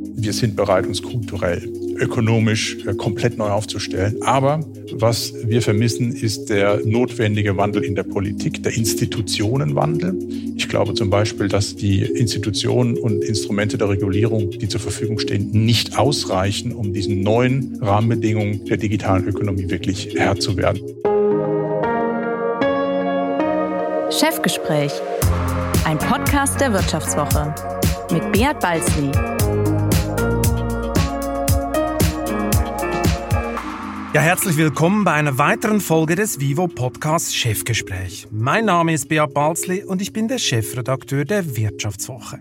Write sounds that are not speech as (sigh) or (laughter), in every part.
Wir sind bereit, uns kulturell, ökonomisch äh, komplett neu aufzustellen. Aber was wir vermissen, ist der notwendige Wandel in der Politik, der Institutionenwandel. Ich glaube zum Beispiel, dass die Institutionen und Instrumente der Regulierung, die zur Verfügung stehen, nicht ausreichen, um diesen neuen Rahmenbedingungen der digitalen Ökonomie wirklich Herr zu werden. Chefgespräch, ein Podcast der Wirtschaftswoche mit Beat Balzli. Ja, herzlich willkommen bei einer weiteren Folge des Vivo Podcast Chefgespräch. Mein Name ist Beat Balzli und ich bin der Chefredakteur der Wirtschaftswoche.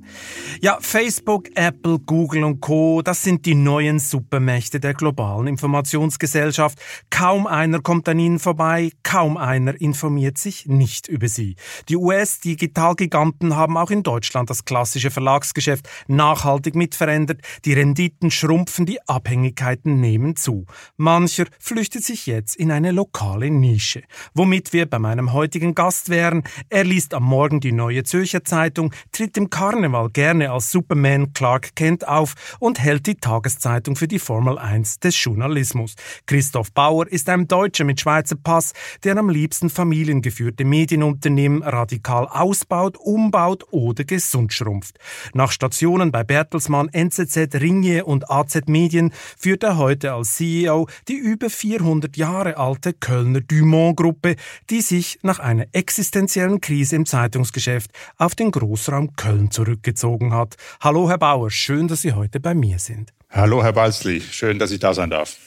Ja, Facebook, Apple, Google und Co., das sind die neuen Supermächte der globalen Informationsgesellschaft. Kaum einer kommt an ihnen vorbei, kaum einer informiert sich nicht über sie. Die US-Digitalgiganten haben auch in Deutschland das klassische Verlagsgeschäft nachhaltig mitverändert. Die Renditen schrumpfen, die Abhängigkeiten nehmen zu. Mancher flüchtet sich jetzt in eine lokale Nische. Womit wir bei meinem heutigen Gast wären. Er liest am Morgen die Neue Zürcher Zeitung, tritt im Karneval gerne als Superman Clark Kent auf und hält die Tageszeitung für die Formel 1 des Journalismus. Christoph Bauer ist ein Deutscher mit Schweizer Pass, der am liebsten familiengeführte Medienunternehmen radikal ausbaut, umbaut oder gesund schrumpft. Nach Stationen bei Bertelsmann, NZZ, Ringier und AZ Medien führt er heute als CEO die über über 400 Jahre alte Kölner Dumont-Gruppe, die sich nach einer existenziellen Krise im Zeitungsgeschäft auf den Großraum Köln zurückgezogen hat. Hallo, Herr Bauer, schön, dass Sie heute bei mir sind. Hallo, Herr Balzli, schön, dass ich da sein darf.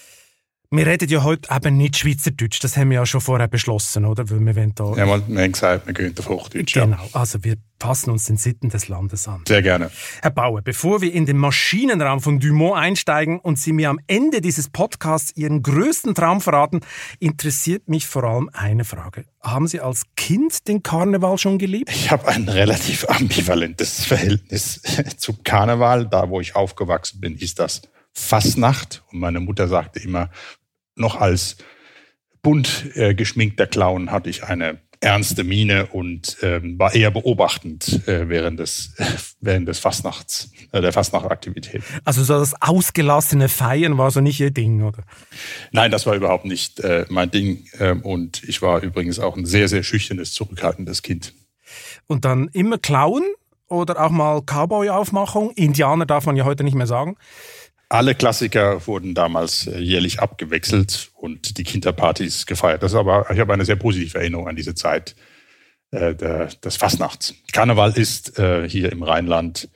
Wir reden ja heute eben nicht Schweizerdeutsch, das haben wir ja schon vorher beschlossen, oder? Weil wir da ja, wir haben gesagt, wir gehen auf Hochdeutsch. Genau, also wir passen uns den Sitten des Landes an. Sehr gerne. Herr Bauer, bevor wir in den Maschinenraum von Dumont einsteigen und Sie mir am Ende dieses Podcasts Ihren größten Traum verraten, interessiert mich vor allem eine Frage. Haben Sie als Kind den Karneval schon geliebt? Ich habe ein relativ ambivalentes Verhältnis (laughs) zum Karneval. Da, wo ich aufgewachsen bin, hieß das Fastnacht. Und meine Mutter sagte immer, noch als bunt äh, geschminkter Clown hatte ich eine ernste Miene und ähm, war eher beobachtend äh, während des (laughs) während des Fastnachts äh, der Fastnachtaktivität. Also so das ausgelassene Feiern war so nicht ihr Ding, oder? Nein, das war überhaupt nicht äh, mein Ding ähm, und ich war übrigens auch ein sehr sehr schüchternes, zurückhaltendes Kind. Und dann immer Clown oder auch mal Cowboy-Aufmachung. Indianer darf man ja heute nicht mehr sagen. Alle Klassiker wurden damals äh, jährlich abgewechselt und die Kinderpartys gefeiert. Das ist aber, ich habe eine sehr positive Erinnerung an diese Zeit äh, des Fastnachts. Karneval ist äh, hier im Rheinland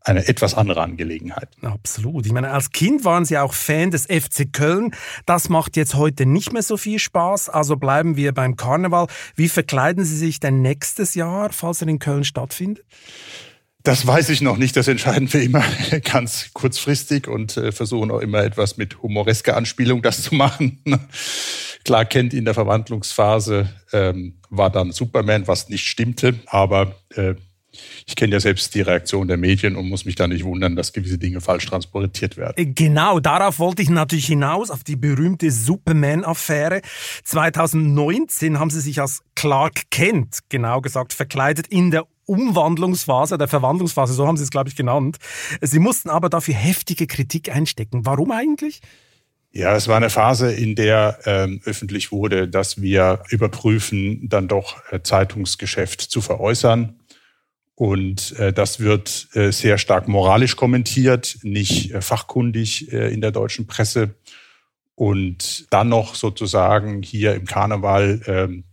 eine etwas andere Angelegenheit. Absolut. Ich meine, als Kind waren Sie auch Fan des FC Köln. Das macht jetzt heute nicht mehr so viel Spaß. Also bleiben wir beim Karneval. Wie verkleiden Sie sich denn nächstes Jahr, falls er in Köln stattfindet? Das weiß ich noch nicht. Das entscheiden wir immer (laughs) ganz kurzfristig und äh, versuchen auch immer etwas mit humoresker Anspielung das zu machen. (laughs) Klar kennt in der Verwandlungsphase ähm, war dann Superman, was nicht stimmte, aber äh, ich kenne ja selbst die Reaktion der Medien und muss mich da nicht wundern, dass gewisse Dinge falsch transportiert werden. Äh, genau, darauf wollte ich natürlich hinaus, auf die berühmte Superman-Affäre. 2019 haben sie sich als Clark Kent, genau gesagt, verkleidet in der Umwandlungsphase, der Verwandlungsphase, so haben sie es, glaube ich, genannt. Sie mussten aber dafür heftige Kritik einstecken. Warum eigentlich? Ja, es war eine Phase, in der ähm, öffentlich wurde, dass wir überprüfen, dann doch äh, Zeitungsgeschäft zu veräußern. Und äh, das wird äh, sehr stark moralisch kommentiert, nicht äh, fachkundig äh, in der deutschen Presse. Und dann noch sozusagen hier im Karneval ähm,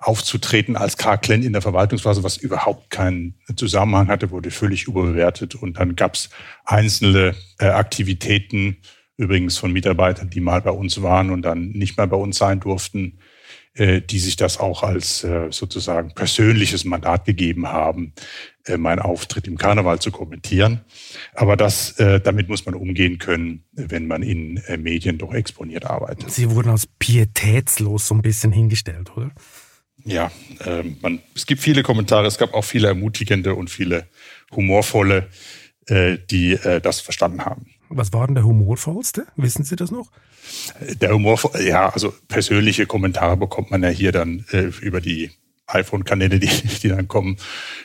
aufzutreten als Karl in der Verwaltungsphase, was überhaupt keinen Zusammenhang hatte, wurde völlig überbewertet. Und dann gab es einzelne äh, Aktivitäten, übrigens von Mitarbeitern, die mal bei uns waren und dann nicht mehr bei uns sein durften, äh, die sich das auch als äh, sozusagen persönliches Mandat gegeben haben, äh, meinen Auftritt im Karneval zu kommentieren. Aber das, äh, damit muss man umgehen können, wenn man in äh, Medien doch exponiert arbeitet. Sie wurden als pietätslos so ein bisschen hingestellt, oder? Ja, äh, man, es gibt viele Kommentare, es gab auch viele ermutigende und viele humorvolle, äh, die äh, das verstanden haben. Was war denn der humorvollste? Wissen Sie das noch? Der Humor, ja, also persönliche Kommentare bekommt man ja hier dann äh, über die iPhone-Kanäle, die, die dann kommen,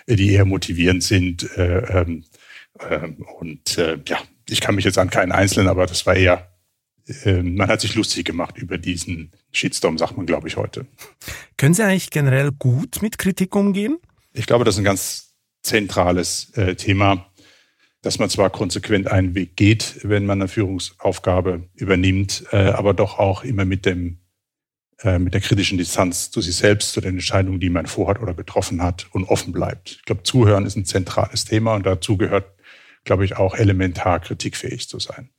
die eher motivierend sind. Äh, ähm, ähm, und äh, ja, ich kann mich jetzt an keinen Einzelnen, aber das war eher, äh, man hat sich lustig gemacht über diesen Shitstorm, sagt man, glaube ich, heute. Können Sie eigentlich generell gut mit Kritik umgehen? Ich glaube, das ist ein ganz zentrales äh, Thema, dass man zwar konsequent einen Weg geht, wenn man eine Führungsaufgabe übernimmt, äh, aber doch auch immer mit dem äh, mit der kritischen Distanz zu sich selbst, zu den Entscheidungen, die man vorhat oder getroffen hat und offen bleibt. Ich glaube, Zuhören ist ein zentrales Thema und dazu gehört, glaube ich, auch elementar kritikfähig zu sein.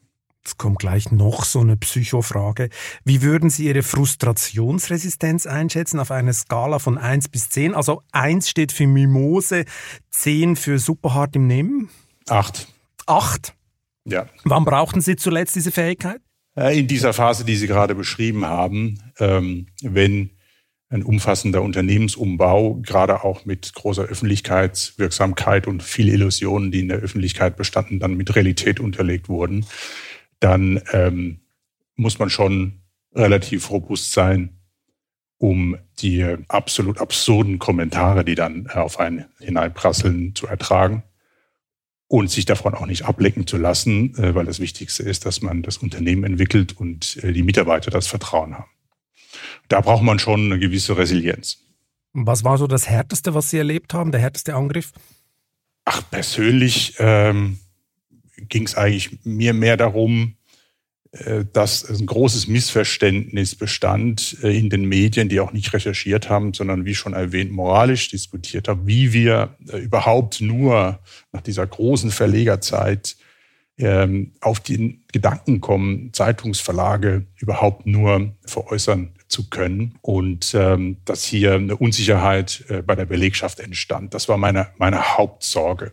Jetzt kommt gleich noch so eine Psychofrage. Wie würden Sie Ihre Frustrationsresistenz einschätzen auf einer Skala von 1 bis 10? Also 1 steht für Mimose, 10 für superhart im Nehmen? 8. 8? Ja. Wann brauchten Sie zuletzt diese Fähigkeit? Äh, in dieser Phase, die Sie gerade beschrieben haben, ähm, wenn ein umfassender Unternehmensumbau, gerade auch mit großer Öffentlichkeitswirksamkeit und viel Illusionen, die in der Öffentlichkeit bestanden, dann mit Realität unterlegt wurden, dann ähm, muss man schon relativ robust sein, um die absolut absurden Kommentare, die dann auf einen hineinprasseln, zu ertragen und sich davon auch nicht ablecken zu lassen, äh, weil das Wichtigste ist, dass man das Unternehmen entwickelt und äh, die Mitarbeiter das Vertrauen haben. Da braucht man schon eine gewisse Resilienz. Was war so das Härteste, was Sie erlebt haben, der härteste Angriff? Ach, persönlich ähm, ging es eigentlich mir mehr darum, äh, dass ein großes Missverständnis bestand äh, in den Medien, die auch nicht recherchiert haben, sondern wie schon erwähnt, moralisch diskutiert haben, wie wir äh, überhaupt nur nach dieser großen Verlegerzeit ähm, auf den Gedanken kommen, Zeitungsverlage überhaupt nur veräußern zu können und ähm, dass hier eine Unsicherheit bei der Belegschaft entstand. Das war meine, meine Hauptsorge.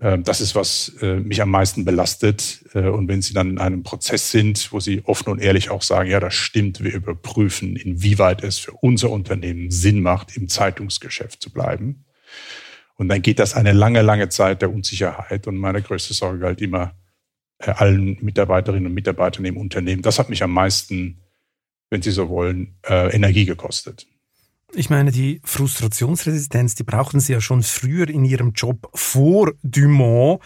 Ähm, das ist, was äh, mich am meisten belastet. Äh, und wenn Sie dann in einem Prozess sind, wo Sie offen und ehrlich auch sagen, ja, das stimmt, wir überprüfen, inwieweit es für unser Unternehmen Sinn macht, im Zeitungsgeschäft zu bleiben. Und dann geht das eine lange, lange Zeit der Unsicherheit. Und meine größte Sorge halt immer äh, allen Mitarbeiterinnen und Mitarbeitern im Unternehmen. Das hat mich am meisten, wenn Sie so wollen, Energie gekostet. Ich meine, die Frustrationsresistenz, die brauchten Sie ja schon früher in Ihrem Job vor Dumont.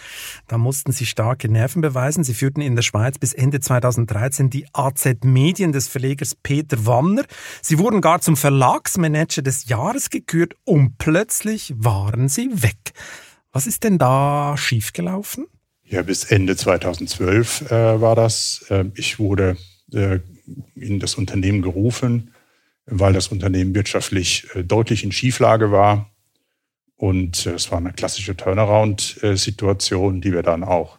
Da mussten Sie starke Nerven beweisen. Sie führten in der Schweiz bis Ende 2013 die AZ Medien des Verlegers Peter Wanner. Sie wurden gar zum Verlagsmanager des Jahres gekürt und plötzlich waren Sie weg. Was ist denn da schiefgelaufen? Ja, bis Ende 2012 äh, war das. Äh, ich wurde äh, in das Unternehmen gerufen weil das Unternehmen wirtschaftlich äh, deutlich in Schieflage war. Und äh, es war eine klassische Turnaround-Situation, die wir dann auch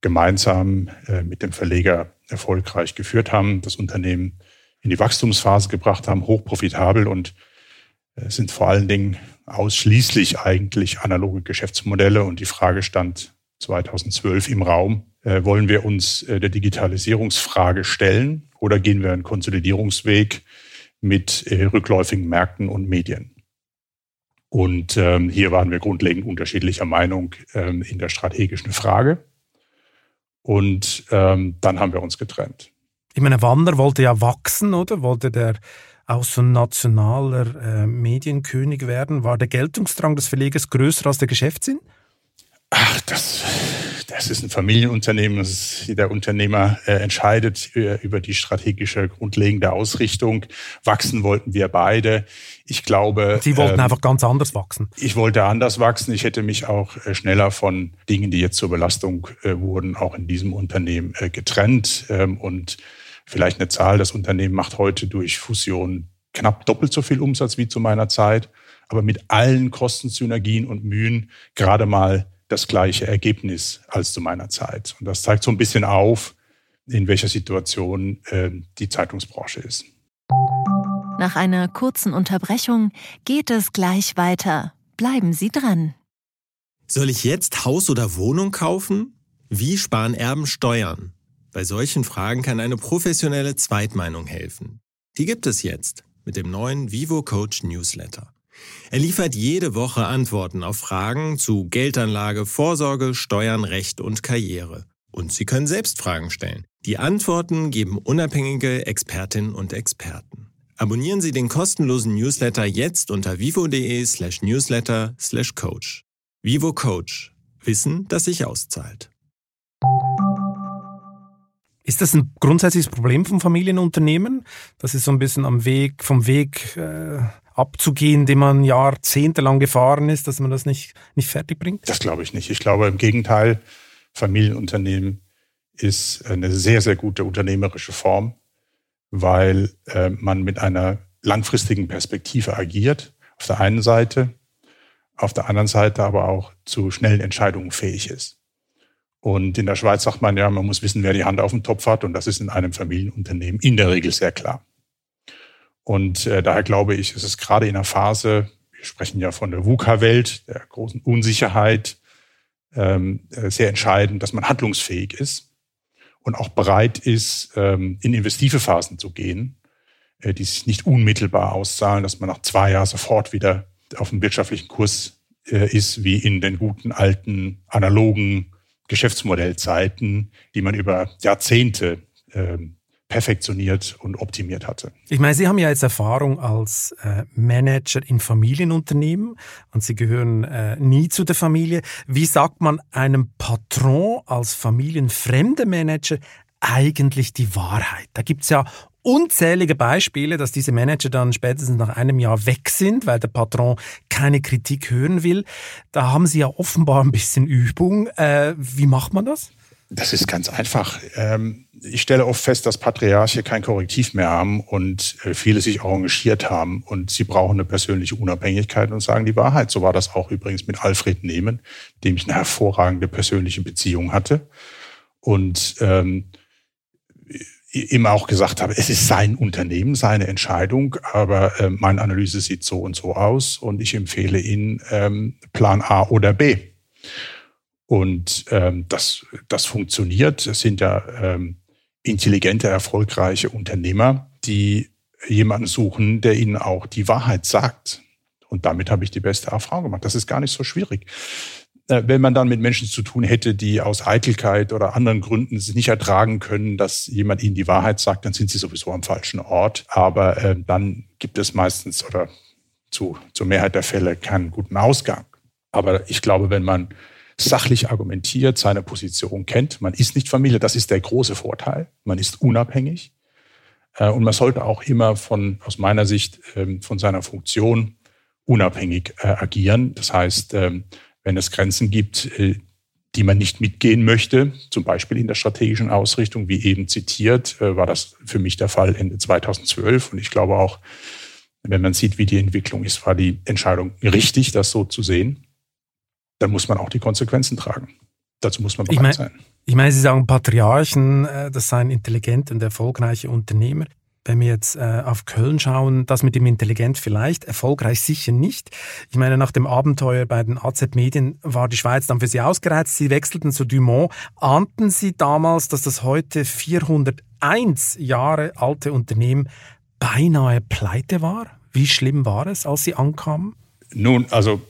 gemeinsam äh, mit dem Verleger erfolgreich geführt haben, das Unternehmen in die Wachstumsphase gebracht haben, hochprofitabel und sind vor allen Dingen ausschließlich eigentlich analoge Geschäftsmodelle. Und die Frage stand 2012 im Raum, wollen wir uns der Digitalisierungsfrage stellen oder gehen wir einen Konsolidierungsweg, mit äh, rückläufigen Märkten und Medien. Und ähm, hier waren wir grundlegend unterschiedlicher Meinung ähm, in der strategischen Frage. Und ähm, dann haben wir uns getrennt. Ich meine, Wander wollte ja wachsen, oder? Wollte der auch so ein nationaler äh, Medienkönig werden? War der Geltungsdrang des Verlegers größer als der Geschäftssinn? Ach, das das ist ein Familienunternehmen. Ist, der Unternehmer äh, entscheidet äh, über die strategische grundlegende Ausrichtung. Wachsen wollten wir beide. Ich glaube. Sie wollten ähm, einfach ganz anders wachsen. Ich wollte anders wachsen. Ich hätte mich auch äh, schneller von Dingen, die jetzt zur Belastung äh, wurden, auch in diesem Unternehmen äh, getrennt. Ähm, und vielleicht eine Zahl. Das Unternehmen macht heute durch Fusion knapp doppelt so viel Umsatz wie zu meiner Zeit. Aber mit allen Kostensynergien und Mühen gerade mal das gleiche Ergebnis als zu meiner Zeit. Und das zeigt so ein bisschen auf, in welcher Situation äh, die Zeitungsbranche ist. Nach einer kurzen Unterbrechung geht es gleich weiter. Bleiben Sie dran. Soll ich jetzt Haus oder Wohnung kaufen? Wie sparen Erben Steuern? Bei solchen Fragen kann eine professionelle Zweitmeinung helfen. Die gibt es jetzt mit dem neuen Vivo Coach Newsletter. Er liefert jede Woche Antworten auf Fragen zu Geldanlage, Vorsorge, Steuern, Recht und Karriere. Und Sie können selbst Fragen stellen. Die Antworten geben unabhängige Expertinnen und Experten. Abonnieren Sie den kostenlosen Newsletter jetzt unter vivo.de slash newsletter slash coach. Vivo Coach. Wissen, das sich auszahlt. Ist das ein grundsätzliches Problem von Familienunternehmen, dass es so ein bisschen am Weg, vom Weg äh, abzugehen, den man jahrzehntelang gefahren ist, dass man das nicht, nicht fertig bringt? Das glaube ich nicht. Ich glaube im Gegenteil, Familienunternehmen ist eine sehr, sehr gute unternehmerische Form, weil äh, man mit einer langfristigen Perspektive agiert, auf der einen Seite, auf der anderen Seite aber auch zu schnellen Entscheidungen fähig ist. Und in der Schweiz sagt man ja, man muss wissen, wer die Hand auf dem Topf hat. Und das ist in einem Familienunternehmen in der Regel sehr klar. Und äh, daher glaube ich, ist es gerade in einer Phase, wir sprechen ja von der VUCA-Welt, der großen Unsicherheit, ähm, äh, sehr entscheidend, dass man handlungsfähig ist und auch bereit ist, ähm, in investive Phasen zu gehen, äh, die sich nicht unmittelbar auszahlen, dass man nach zwei Jahren sofort wieder auf dem wirtschaftlichen Kurs äh, ist, wie in den guten alten analogen Geschäftsmodellzeiten, die man über Jahrzehnte ähm, perfektioniert und optimiert hatte. Ich meine, Sie haben ja jetzt Erfahrung als äh, Manager in Familienunternehmen und Sie gehören äh, nie zu der Familie. Wie sagt man einem Patron als familienfremder Manager eigentlich die Wahrheit? Da gibt's ja unzählige Beispiele, dass diese Manager dann spätestens nach einem Jahr weg sind, weil der Patron keine Kritik hören will. Da haben Sie ja offenbar ein bisschen Übung. Äh, wie macht man das? Das ist ganz einfach. Ähm, ich stelle oft fest, dass Patriarche kein Korrektiv mehr haben und äh, viele sich auch engagiert haben und sie brauchen eine persönliche Unabhängigkeit und sagen die Wahrheit. So war das auch übrigens mit Alfred Nehmen, dem ich eine hervorragende persönliche Beziehung hatte. Und ähm, immer auch gesagt habe, es ist sein Unternehmen, seine Entscheidung, aber äh, meine Analyse sieht so und so aus und ich empfehle Ihnen ähm, Plan A oder B. Und ähm, das, das funktioniert. Es sind ja ähm, intelligente, erfolgreiche Unternehmer, die jemanden suchen, der ihnen auch die Wahrheit sagt. Und damit habe ich die beste Erfahrung gemacht. Das ist gar nicht so schwierig. Äh, wenn man dann mit Menschen zu tun hätte, die aus Eitelkeit oder anderen Gründen es nicht ertragen können, dass jemand ihnen die Wahrheit sagt, dann sind sie sowieso am falschen Ort. Aber äh, dann gibt es meistens oder zu, zur Mehrheit der Fälle keinen guten Ausgang. Aber ich glaube, wenn man sachlich argumentiert, seine Position kennt, man ist nicht Familie, das ist der große Vorteil. Man ist unabhängig. Äh, und man sollte auch immer von, aus meiner Sicht, ähm, von seiner Funktion unabhängig äh, agieren. Das heißt, ähm, wenn es Grenzen gibt, äh, die man nicht mitgehen möchte, zum Beispiel in der strategischen Ausrichtung, wie eben zitiert, war das für mich der Fall Ende 2012. Und ich glaube auch, wenn man sieht, wie die Entwicklung ist, war die Entscheidung richtig, das so zu sehen. Dann muss man auch die Konsequenzen tragen. Dazu muss man bereit ich mein, sein. Ich meine, Sie sagen Patriarchen, äh, das seien intelligente und erfolgreiche Unternehmer wenn wir jetzt äh, auf Köln schauen, das mit dem Intelligent vielleicht, erfolgreich sicher nicht. Ich meine, nach dem Abenteuer bei den AZ Medien war die Schweiz dann für Sie ausgereizt. Sie wechselten zu Dumont. Ahnten Sie damals, dass das heute 401 Jahre alte Unternehmen beinahe pleite war? Wie schlimm war es, als Sie ankamen? Nun, also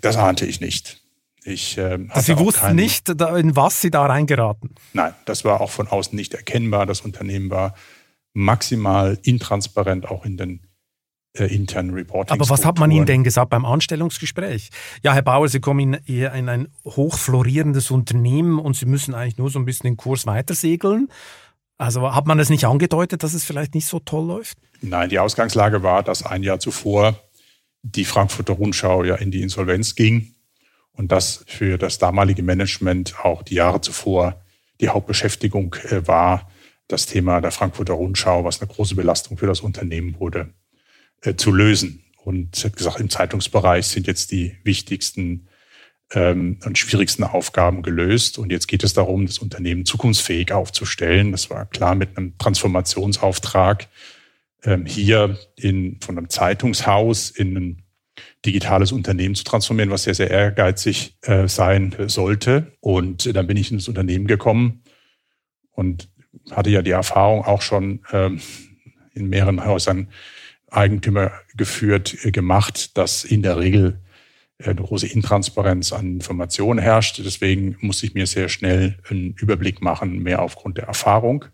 das ahnte ich nicht. Ich, äh, Sie wussten keinen, nicht, in was Sie da reingeraten? Nein, das war auch von außen nicht erkennbar. Das Unternehmen war maximal intransparent auch in den äh, internen Reporting. Aber was hat man Ihnen denn gesagt beim Anstellungsgespräch? Ja, Herr Bauer, Sie kommen in, in ein hochflorierendes Unternehmen und Sie müssen eigentlich nur so ein bisschen den Kurs weitersegeln. Also hat man das nicht angedeutet, dass es vielleicht nicht so toll läuft? Nein, die Ausgangslage war, dass ein Jahr zuvor die Frankfurter Rundschau ja in die Insolvenz ging und dass für das damalige Management auch die Jahre zuvor die Hauptbeschäftigung äh, war, das Thema der Frankfurter Rundschau, was eine große Belastung für das Unternehmen wurde, äh, zu lösen. Und gesagt, im Zeitungsbereich sind jetzt die wichtigsten ähm, und schwierigsten Aufgaben gelöst. Und jetzt geht es darum, das Unternehmen zukunftsfähig aufzustellen. Das war klar mit einem Transformationsauftrag ähm, hier in, von einem Zeitungshaus in ein digitales Unternehmen zu transformieren, was sehr, sehr ehrgeizig äh, sein sollte. Und dann bin ich ins Unternehmen gekommen und hatte ja die Erfahrung auch schon ähm, in mehreren Häusern Eigentümer geführt, äh, gemacht, dass in der Regel äh, eine große Intransparenz an Informationen herrscht. Deswegen musste ich mir sehr schnell einen Überblick machen, mehr aufgrund der Erfahrung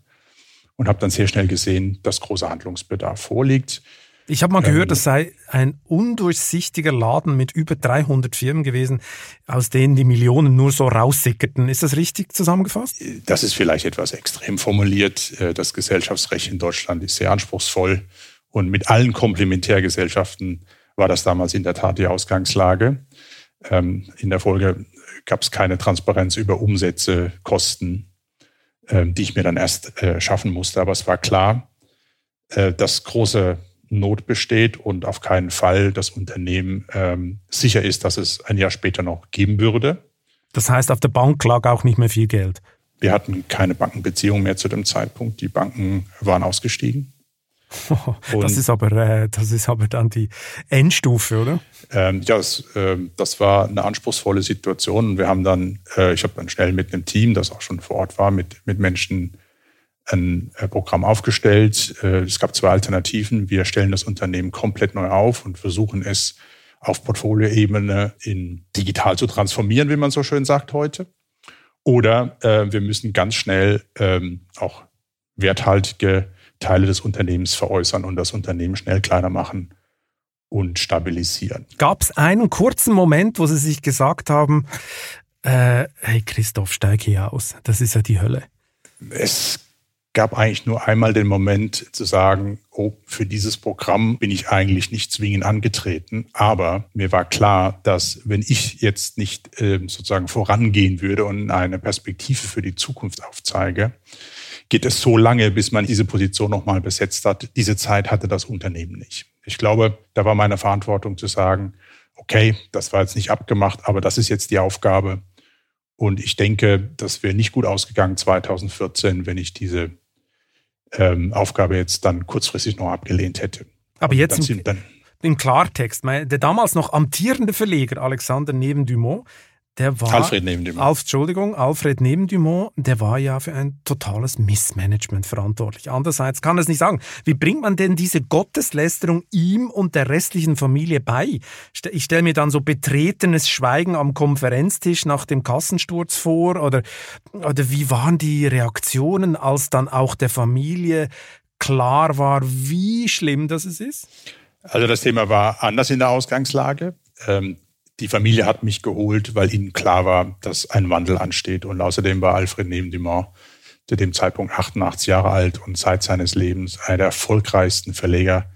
und habe dann sehr schnell gesehen, dass großer Handlungsbedarf vorliegt. Ich habe mal gehört, das sei ein undurchsichtiger Laden mit über 300 Firmen gewesen, aus denen die Millionen nur so raussickerten. Ist das richtig zusammengefasst? Das ist vielleicht etwas extrem formuliert. Äh, das Gesellschaftsrecht in Deutschland ist sehr anspruchsvoll und mit allen Komplementärgesellschaften war das damals in der Tat die Ausgangslage. Ähm, in der Folge gab es keine Transparenz über Umsätze, Kosten, ähm, die ich mir dann erst äh, schaffen musste. Aber es war klar, äh, dass große Not besteht und auf keinen Fall das Unternehmen ähm, sicher ist, dass es ein Jahr später noch geben würde. Das heißt, auf der Bank lag auch nicht mehr viel Geld. Wir hatten keine Bankenbeziehung mehr zu dem Zeitpunkt. Die Banken waren ausgestiegen. (laughs) das, ist aber, äh, das ist aber dann die Endstufe, oder? Ähm, ja, das, äh, das war eine anspruchsvolle Situation. Wir haben dann, äh, ich habe dann schnell mit einem Team, das auch schon vor Ort war, mit, mit Menschen ein äh, Programm aufgestellt. Äh, es gab zwei Alternativen. Wir stellen das Unternehmen komplett neu auf und versuchen es auf Portfolioebene in digital zu transformieren, wie man so schön sagt heute. Oder äh, wir müssen ganz schnell ähm, auch werthaltige Teile des Unternehmens veräußern und das Unternehmen schnell kleiner machen und stabilisieren. Gab es einen kurzen Moment, wo Sie sich gesagt haben, äh, hey Christoph, steig hier aus, das ist ja die Hölle? Es gab eigentlich nur einmal den Moment zu sagen, oh, für dieses Programm bin ich eigentlich nicht zwingend angetreten. Aber mir war klar, dass wenn ich jetzt nicht äh, sozusagen vorangehen würde und eine Perspektive für die Zukunft aufzeige, geht es so lange, bis man diese Position nochmal besetzt hat. Diese Zeit hatte das Unternehmen nicht. Ich glaube, da war meine Verantwortung zu sagen, okay, das war jetzt nicht abgemacht, aber das ist jetzt die Aufgabe. Und ich denke, das wäre nicht gut ausgegangen 2014, wenn ich diese ähm, Aufgabe jetzt dann kurzfristig noch abgelehnt hätte. Aber jetzt im, im, Klartext, der damals noch amtierende Verleger Alexander Neben-Dumont, der war. Alfred Nebendumont. Alf, Entschuldigung, Alfred Nebendumont, der war ja für ein totales Missmanagement verantwortlich. Andererseits kann es nicht sagen. Wie bringt man denn diese Gotteslästerung ihm und der restlichen Familie bei? Ich stelle mir dann so betretenes Schweigen am Konferenztisch nach dem Kassensturz vor oder, oder wie waren die Reaktionen, als dann auch der Familie klar war, wie schlimm das ist? Also das Thema war anders in der Ausgangslage. Ähm, die Familie hat mich geholt, weil ihnen klar war, dass ein Wandel ansteht. Und außerdem war Alfred Neben-Dumont zu dem Zeitpunkt 88 Jahre alt und seit seines Lebens einer der erfolgreichsten Verleger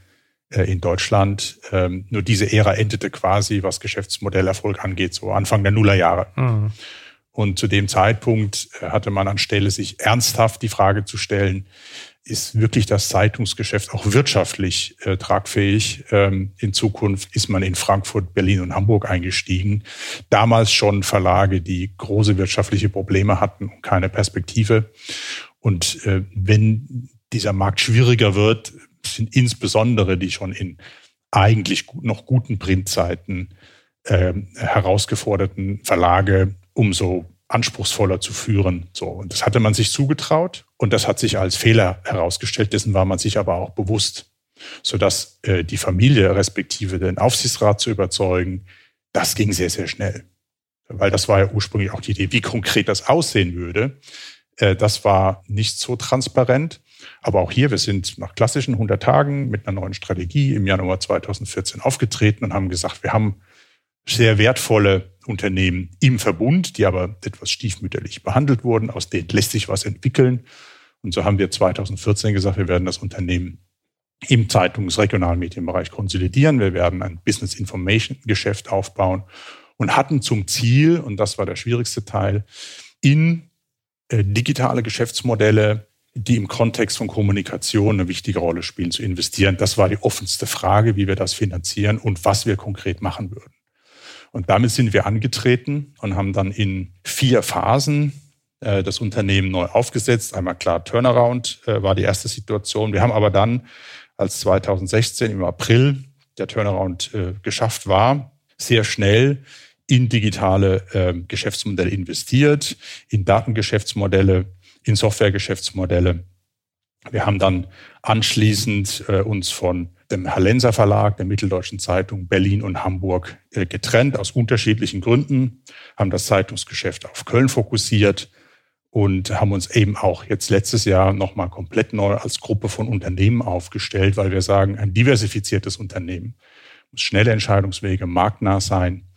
äh, in Deutschland. Ähm, nur diese Ära endete quasi, was Geschäftsmodellerfolg angeht, so Anfang der Nullerjahre. Mhm. Und zu dem Zeitpunkt äh, hatte man anstelle, sich ernsthaft die Frage zu stellen, ist wirklich das Zeitungsgeschäft auch wirtschaftlich äh, tragfähig. Ähm, in Zukunft ist man in Frankfurt, Berlin und Hamburg eingestiegen. Damals schon Verlage, die große wirtschaftliche Probleme hatten und keine Perspektive. Und äh, wenn dieser Markt schwieriger wird, sind insbesondere die schon in eigentlich noch guten Printzeiten äh, herausgeforderten Verlage umso anspruchsvoller zu führen. So. Und das hatte man sich zugetraut und das hat sich als Fehler herausgestellt. Dessen war man sich aber auch bewusst, sodass äh, die Familie respektive den Aufsichtsrat zu überzeugen, das ging sehr, sehr schnell. Weil das war ja ursprünglich auch die Idee, wie konkret das aussehen würde. Äh, das war nicht so transparent. Aber auch hier, wir sind nach klassischen 100 Tagen mit einer neuen Strategie im Januar 2014 aufgetreten und haben gesagt, wir haben sehr wertvolle Unternehmen im Verbund, die aber etwas stiefmütterlich behandelt wurden. Aus denen lässt sich was entwickeln. Und so haben wir 2014 gesagt, wir werden das Unternehmen im Zeitungs-, Regionalmedienbereich konsolidieren. Wir werden ein Business Information Geschäft aufbauen und hatten zum Ziel, und das war der schwierigste Teil, in äh, digitale Geschäftsmodelle, die im Kontext von Kommunikation eine wichtige Rolle spielen, zu investieren. Das war die offenste Frage, wie wir das finanzieren und was wir konkret machen würden. Und damit sind wir angetreten und haben dann in vier Phasen äh, das Unternehmen neu aufgesetzt. Einmal klar, Turnaround äh, war die erste Situation. Wir haben aber dann, als 2016 im April der Turnaround äh, geschafft war, sehr schnell in digitale äh, Geschäftsmodelle investiert, in Datengeschäftsmodelle, in Softwaregeschäftsmodelle. Wir haben dann anschließend äh, uns von dem Hallenser Verlag, der Mitteldeutschen Zeitung Berlin und Hamburg äh, getrennt aus unterschiedlichen Gründen, haben das Zeitungsgeschäft auf Köln fokussiert und haben uns eben auch jetzt letztes Jahr nochmal komplett neu als Gruppe von Unternehmen aufgestellt, weil wir sagen, ein diversifiziertes Unternehmen muss schnelle Entscheidungswege, marktnah sein.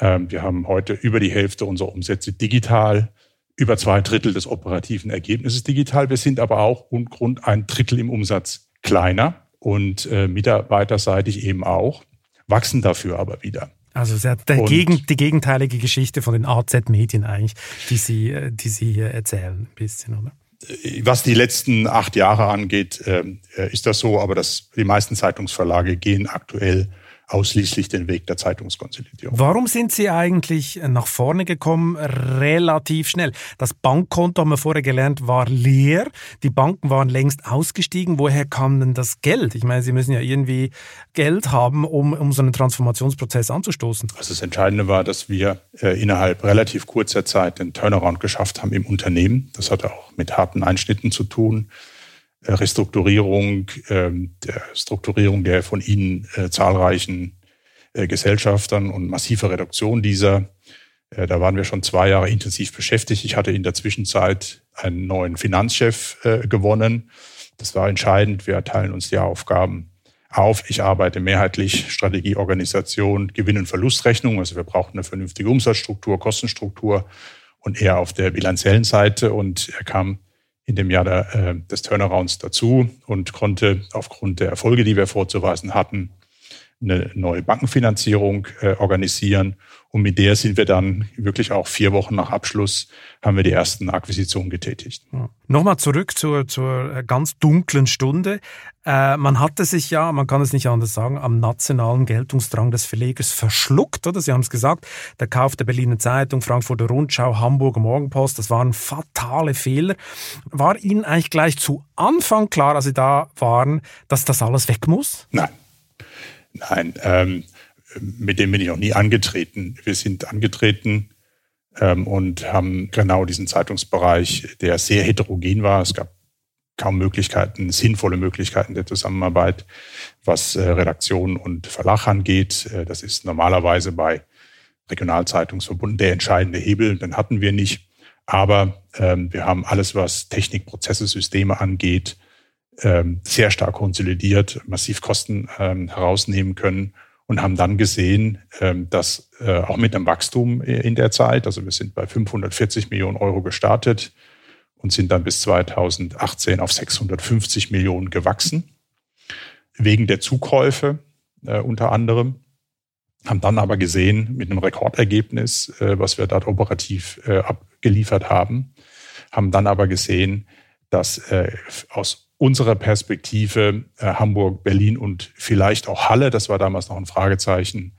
Ähm, wir haben heute über die Hälfte unserer Umsätze digital, über zwei Drittel des operativen Ergebnisses digital. Wir sind aber auch rund ein Drittel im Umsatz kleiner und äh, mitarbeiterseitig eben auch, wachsen dafür aber wieder. Also sehr Gegen, die gegenteilige Geschichte von den AZ-Medien eigentlich, die Sie, äh, die Sie hier erzählen, ein bisschen, oder? Äh, was die letzten acht Jahre angeht, ähm, äh, ist das so, aber das, die meisten Zeitungsverlage gehen aktuell ausschließlich den Weg der Zeitungskonsolidierung. Warum sind Sie eigentlich nach vorne gekommen relativ schnell? Das Bankkonto, haben wir vorher gelernt, war leer. Die Banken waren längst ausgestiegen. Woher kam denn das Geld? Ich meine, Sie müssen ja irgendwie Geld haben, um, um so einen Transformationsprozess anzustoßen. Also das Entscheidende war, dass wir äh, innerhalb relativ kurzer Zeit den Turnaround geschafft haben im Unternehmen. Das hatte auch mit harten Einschnitten zu tun. Äh, Restrukturierung, ähm, der Strukturierung der von Ihnen äh, zahlreichen äh, Gesellschaftern und massive Reduktion dieser. Da waren wir schon zwei Jahre intensiv beschäftigt. Ich hatte in der Zwischenzeit einen neuen Finanzchef gewonnen. Das war entscheidend. Wir teilen uns die Aufgaben auf. Ich arbeite mehrheitlich Strategie, Organisation, Gewinn- und Verlustrechnung. Also wir brauchen eine vernünftige Umsatzstruktur, Kostenstruktur und eher auf der bilanziellen Seite. Und er kam in dem Jahr der, äh, des Turnarounds dazu und konnte aufgrund der Erfolge, die wir vorzuweisen hatten, eine neue Bankenfinanzierung äh, organisieren. Und mit der sind wir dann wirklich auch vier Wochen nach Abschluss haben wir die ersten Akquisitionen getätigt. Ja. Nochmal zurück zur, zur äh, ganz dunklen Stunde. Äh, man hatte sich ja, man kann es nicht anders sagen, am nationalen Geltungsdrang des Verlegers verschluckt, oder? Sie haben es gesagt, der Kauf der Berliner Zeitung, Frankfurter Rundschau, Hamburger Morgenpost, das waren fatale Fehler. War Ihnen eigentlich gleich zu Anfang klar, als Sie da waren, dass das alles weg muss? Nein. Nein, ähm, mit dem bin ich auch nie angetreten. Wir sind angetreten ähm, und haben genau diesen Zeitungsbereich, der sehr heterogen war. Es gab kaum Möglichkeiten, sinnvolle Möglichkeiten der Zusammenarbeit, was äh, Redaktion und Verlag angeht. Äh, das ist normalerweise bei Regionalzeitungsverbunden der entscheidende Hebel. Den hatten wir nicht. Aber ähm, wir haben alles, was Technik, Prozesse, Systeme angeht, ähm, sehr stark konsolidiert, massiv Kosten ähm, herausnehmen können und haben dann gesehen, ähm, dass äh, auch mit einem Wachstum in der Zeit, also wir sind bei 540 Millionen Euro gestartet und sind dann bis 2018 auf 650 Millionen gewachsen, wegen der Zukäufe äh, unter anderem, haben dann aber gesehen, mit einem Rekordergebnis, äh, was wir dort operativ abgeliefert haben, haben dann aber gesehen, dass aus unserer Perspektive äh, Hamburg, Berlin und vielleicht auch Halle, das war damals noch ein Fragezeichen,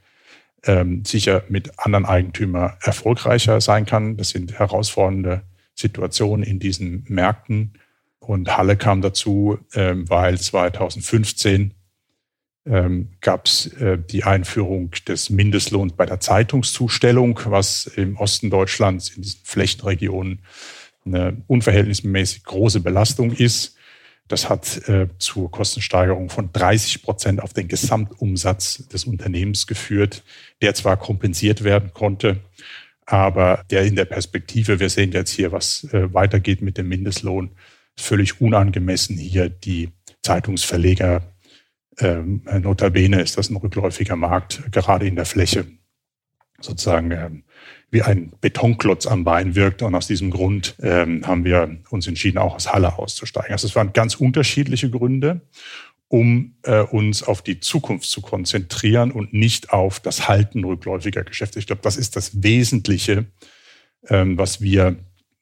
ähm, sicher mit anderen Eigentümern erfolgreicher sein kann. Das sind herausfordernde Situationen in diesen Märkten. Und Halle kam dazu, ähm, weil 2015 ähm, gab es äh, die Einführung des Mindestlohns bei der Zeitungszustellung, was im Osten Deutschlands in diesen Flächenregionen eine unverhältnismäßig große Belastung ist. Das hat äh, zur Kostensteigerung von 30 Prozent auf den Gesamtumsatz des Unternehmens geführt, der zwar kompensiert werden konnte, aber der in der Perspektive, wir sehen jetzt hier, was äh, weitergeht mit dem Mindestlohn, völlig unangemessen hier die Zeitungsverleger. Ähm, notabene ist das ein rückläufiger Markt, gerade in der Fläche sozusagen ähm, wie ein Betonklotz am Bein wirkt. Und aus diesem Grund ähm, haben wir uns entschieden, auch aus Halle auszusteigen. Also es waren ganz unterschiedliche Gründe, um äh, uns auf die Zukunft zu konzentrieren und nicht auf das Halten rückläufiger Geschäfte. Ich glaube, das ist das Wesentliche, ähm, was wir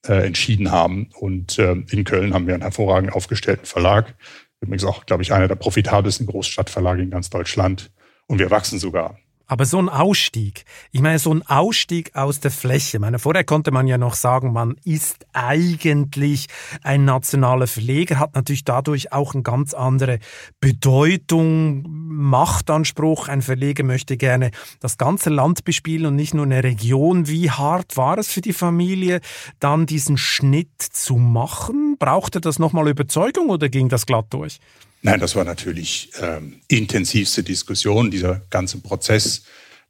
äh, entschieden haben. Und äh, in Köln haben wir einen hervorragend aufgestellten Verlag. Übrigens auch, glaube ich, einer der profitabelsten Großstadtverlage in ganz Deutschland. Und wir wachsen sogar. Aber so ein Ausstieg, ich meine, so ein Ausstieg aus der Fläche. Ich meine, vorher konnte man ja noch sagen, man ist eigentlich ein nationaler Verleger, hat natürlich dadurch auch eine ganz andere Bedeutung, Machtanspruch. Ein Verleger möchte gerne das ganze Land bespielen und nicht nur eine Region. Wie hart war es für die Familie, dann diesen Schnitt zu machen? Brauchte das nochmal Überzeugung oder ging das glatt durch? Nein, das war natürlich ähm, intensivste Diskussion. Dieser ganze Prozess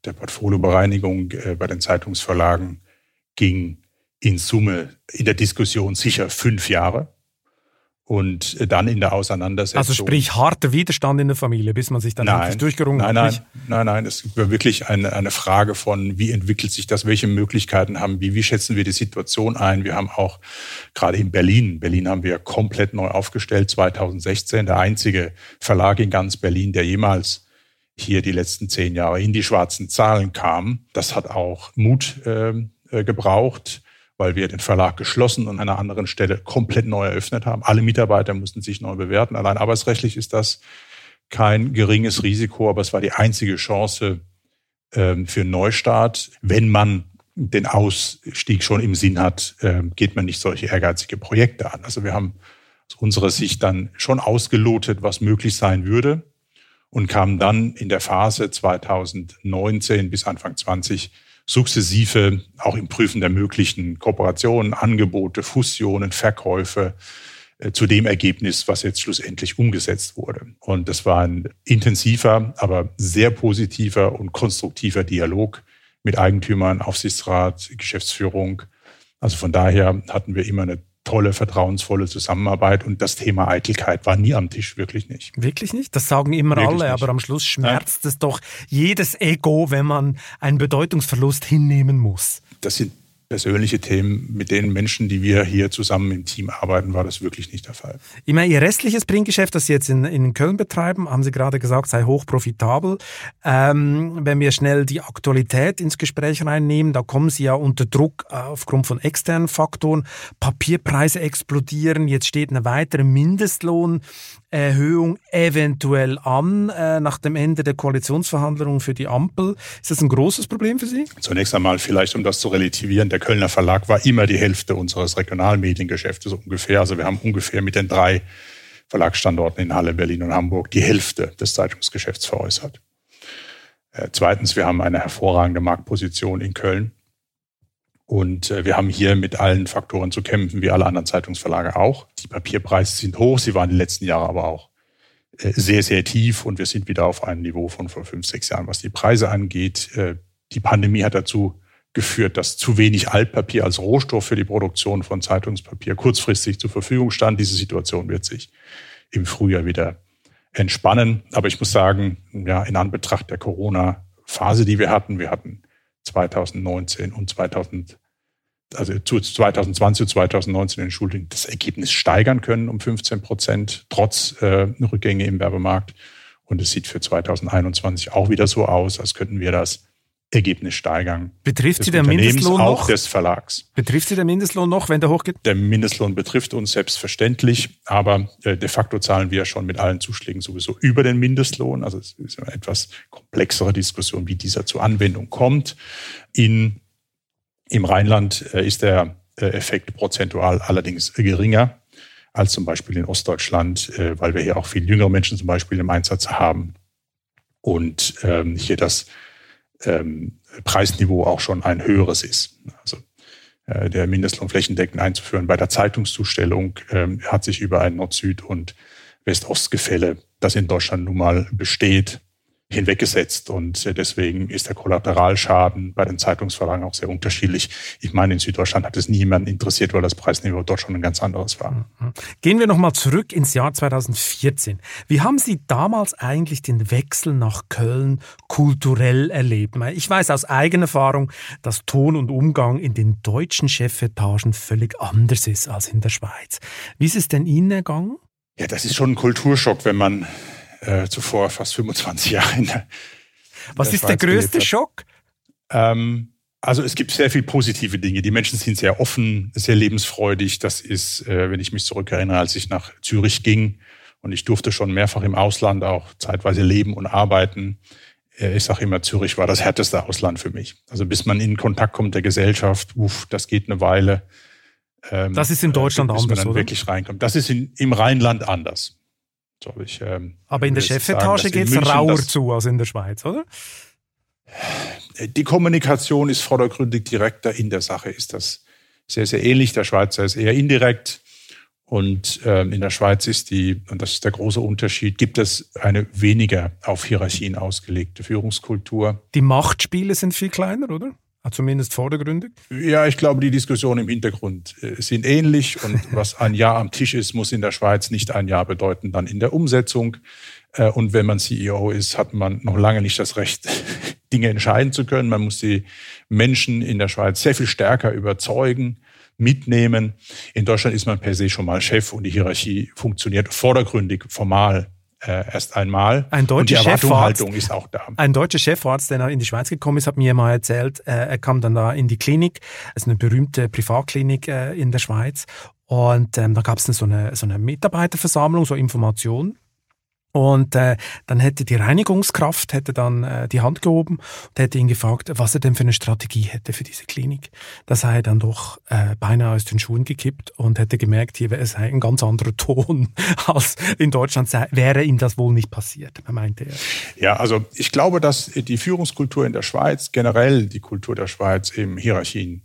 der Portfoliobereinigung äh, bei den Zeitungsverlagen ging in Summe in der Diskussion sicher fünf Jahre und dann in der Auseinandersetzung. Also sprich harter Widerstand in der Familie, bis man sich dann nein, durchgerungen nein, hat. Nein, nein, nein, es war wirklich eine, eine Frage von, wie entwickelt sich das, welche Möglichkeiten haben wir, wie schätzen wir die Situation ein. Wir haben auch gerade in Berlin, Berlin haben wir komplett neu aufgestellt, 2016, der einzige Verlag in ganz Berlin, der jemals hier die letzten zehn Jahre in die schwarzen Zahlen kam. Das hat auch Mut ähm, äh, gebraucht weil wir den Verlag geschlossen und an einer anderen Stelle komplett neu eröffnet haben. Alle Mitarbeiter mussten sich neu bewerten. Allein arbeitsrechtlich ist das kein geringes Risiko, aber es war die einzige Chance ähm, für einen Neustart. Wenn man den Ausstieg schon im Sinn hat, äh, geht man nicht solche ehrgeizige Projekte an. Also wir haben aus unserer Sicht dann schon ausgelotet, was möglich sein würde und kamen dann in der Phase 2019 bis Anfang 20 sukzessive auch im Prüfen der möglichen Kooperationen, Angebote, Fusionen, Verkäufe äh, zu dem Ergebnis, was jetzt schlussendlich umgesetzt wurde. Und das war ein intensiver, aber sehr positiver und konstruktiver Dialog mit Eigentümern, Aufsichtsrat, Geschäftsführung. Also von daher hatten wir immer eine tolle, vertrauensvolle Zusammenarbeit und das Thema Eitelkeit war nie am Tisch, wirklich nicht. Wirklich nicht? Das sagen immer wirklich alle, nicht. aber am Schluss schmerzt ja. es doch jedes Ego, wenn man einen Bedeutungsverlust hinnehmen muss. Das sind persönliche Themen mit den Menschen, die wir hier zusammen im Team arbeiten, war das wirklich nicht der Fall. Ich meine, Ihr restliches Printgeschäft, das Sie jetzt in, in Köln betreiben, haben Sie gerade gesagt, sei hoch profitabel. Ähm, wenn wir schnell die Aktualität ins Gespräch reinnehmen, da kommen Sie ja unter Druck äh, aufgrund von externen Faktoren. Papierpreise explodieren, jetzt steht eine weitere Mindestlohn Erhöhung eventuell an äh, nach dem Ende der Koalitionsverhandlungen für die Ampel. Ist das ein großes Problem für Sie? Zunächst einmal vielleicht, um das zu relativieren, der Kölner Verlag war immer die Hälfte unseres Regionalmediengeschäftes ungefähr. Also wir haben ungefähr mit den drei Verlagsstandorten in Halle, Berlin und Hamburg die Hälfte des Zeitungsgeschäfts veräußert. Äh, zweitens, wir haben eine hervorragende Marktposition in Köln. Und äh, wir haben hier mit allen Faktoren zu kämpfen, wie alle anderen Zeitungsverlage auch. Die Papierpreise sind hoch, sie waren die letzten Jahre aber auch äh, sehr, sehr tief und wir sind wieder auf einem Niveau von vor fünf, sechs Jahren, was die Preise angeht. Äh, die Pandemie hat dazu geführt, dass zu wenig Altpapier als Rohstoff für die Produktion von Zeitungspapier kurzfristig zur Verfügung stand. Diese Situation wird sich im Frühjahr wieder entspannen. Aber ich muss sagen, ja, in Anbetracht der Corona-Phase, die wir hatten, wir hatten 2019 und 2000 also zu 2020 und 2019 Entschuldigung, das Ergebnis steigern können um 15 Prozent, trotz äh, Rückgänge im Werbemarkt. Und es sieht für 2021 auch wieder so aus, als könnten wir das Ergebnis steigern. Betrifft Sie der Mindestlohn auch noch? des Verlags. Betrifft Sie der Mindestlohn noch, wenn der hochgeht? Der Mindestlohn betrifft uns selbstverständlich, aber äh, de facto zahlen wir schon mit allen Zuschlägen sowieso über den Mindestlohn. Also es ist eine etwas komplexere Diskussion, wie dieser zur Anwendung kommt. In im Rheinland äh, ist der äh, Effekt prozentual allerdings geringer als zum Beispiel in Ostdeutschland, äh, weil wir hier auch viel jüngere Menschen zum Beispiel im Einsatz haben und ähm, hier das ähm, Preisniveau auch schon ein höheres ist. Also der Mindestlohn flächendeckend einzuführen bei der Zeitungszustellung ähm, hat sich über ein Nord-Süd- und West-Ost-Gefälle, das in Deutschland nun mal besteht, hinweggesetzt. Und äh, deswegen ist der Kollateralschaden bei den Zeitungsverlagen auch sehr unterschiedlich. Ich meine, in Süddeutschland hat es niemanden interessiert, weil das Preisniveau dort schon ein ganz anderes war. Mhm. Gehen wir nochmal zurück ins Jahr 2014. Wie haben Sie damals eigentlich den Wechsel nach Köln kulturell erlebt? Ich weiß aus eigener Erfahrung, dass Ton und Umgang in den deutschen Chefetagen völlig anders ist als in der Schweiz. Wie ist es denn Ihnen ergangen? Ja, das ist schon ein Kulturschock, wenn man äh, zuvor fast 25 Jahre in der Was der ist Schweiz der größte Schock? Ähm, also es gibt sehr viele positive Dinge. Die Menschen sind sehr offen, sehr lebensfreudig. Das ist, äh, wenn ich mich zurückerinnere, als ich nach Zürich ging und ich durfte schon mehrfach im Ausland auch zeitweise leben und arbeiten. Äh, ich sage immer, Zürich war das härteste Ausland für mich. Also bis man in Kontakt kommt der Gesellschaft, uff, das geht eine Weile. Ähm, das ist in Deutschland äh, anders, man dann oder? wirklich reinkommt. Das ist in, im Rheinland anders. So, ich, ähm, Aber in der Chefetage geht es rauer zu als in der Schweiz, oder? Die Kommunikation ist vordergründig direkter. In der Sache ist das sehr, sehr ähnlich. Der Schweizer ist eher indirekt. Und ähm, in der Schweiz ist die, und das ist der große Unterschied, gibt es eine weniger auf Hierarchien ausgelegte Führungskultur. Die Machtspiele sind viel kleiner, oder? Zumindest vordergründig? Ja, ich glaube, die Diskussionen im Hintergrund äh, sind ähnlich. Und (laughs) was ein Jahr am Tisch ist, muss in der Schweiz nicht ein Jahr bedeuten, dann in der Umsetzung. Äh, und wenn man CEO ist, hat man noch lange nicht das Recht, (laughs) Dinge entscheiden zu können. Man muss die Menschen in der Schweiz sehr viel stärker überzeugen, mitnehmen. In Deutschland ist man per se schon mal Chef und die Hierarchie funktioniert vordergründig, formal äh, erst einmal. Ein deutscher und die Chefarzt, ist auch da. Ein deutscher Chefarzt, der in die Schweiz gekommen ist, hat mir mal erzählt, äh, er kam dann da in die Klinik, also eine berühmte Privatklinik äh, in der Schweiz. Und ähm, da gab es so eine, so eine Mitarbeiterversammlung, so Information. Und äh, dann hätte die Reinigungskraft hätte dann äh, die Hand gehoben und hätte ihn gefragt, was er denn für eine Strategie hätte für diese Klinik. Da sei er dann doch äh, beinahe aus den Schuhen gekippt und hätte gemerkt, hier wäre es ein ganz anderer (laughs) Ton als in Deutschland sei, wäre ihm das wohl nicht passiert, meinte er. Ja, also ich glaube, dass die Führungskultur in der Schweiz, generell die Kultur der Schweiz eben Hierarchien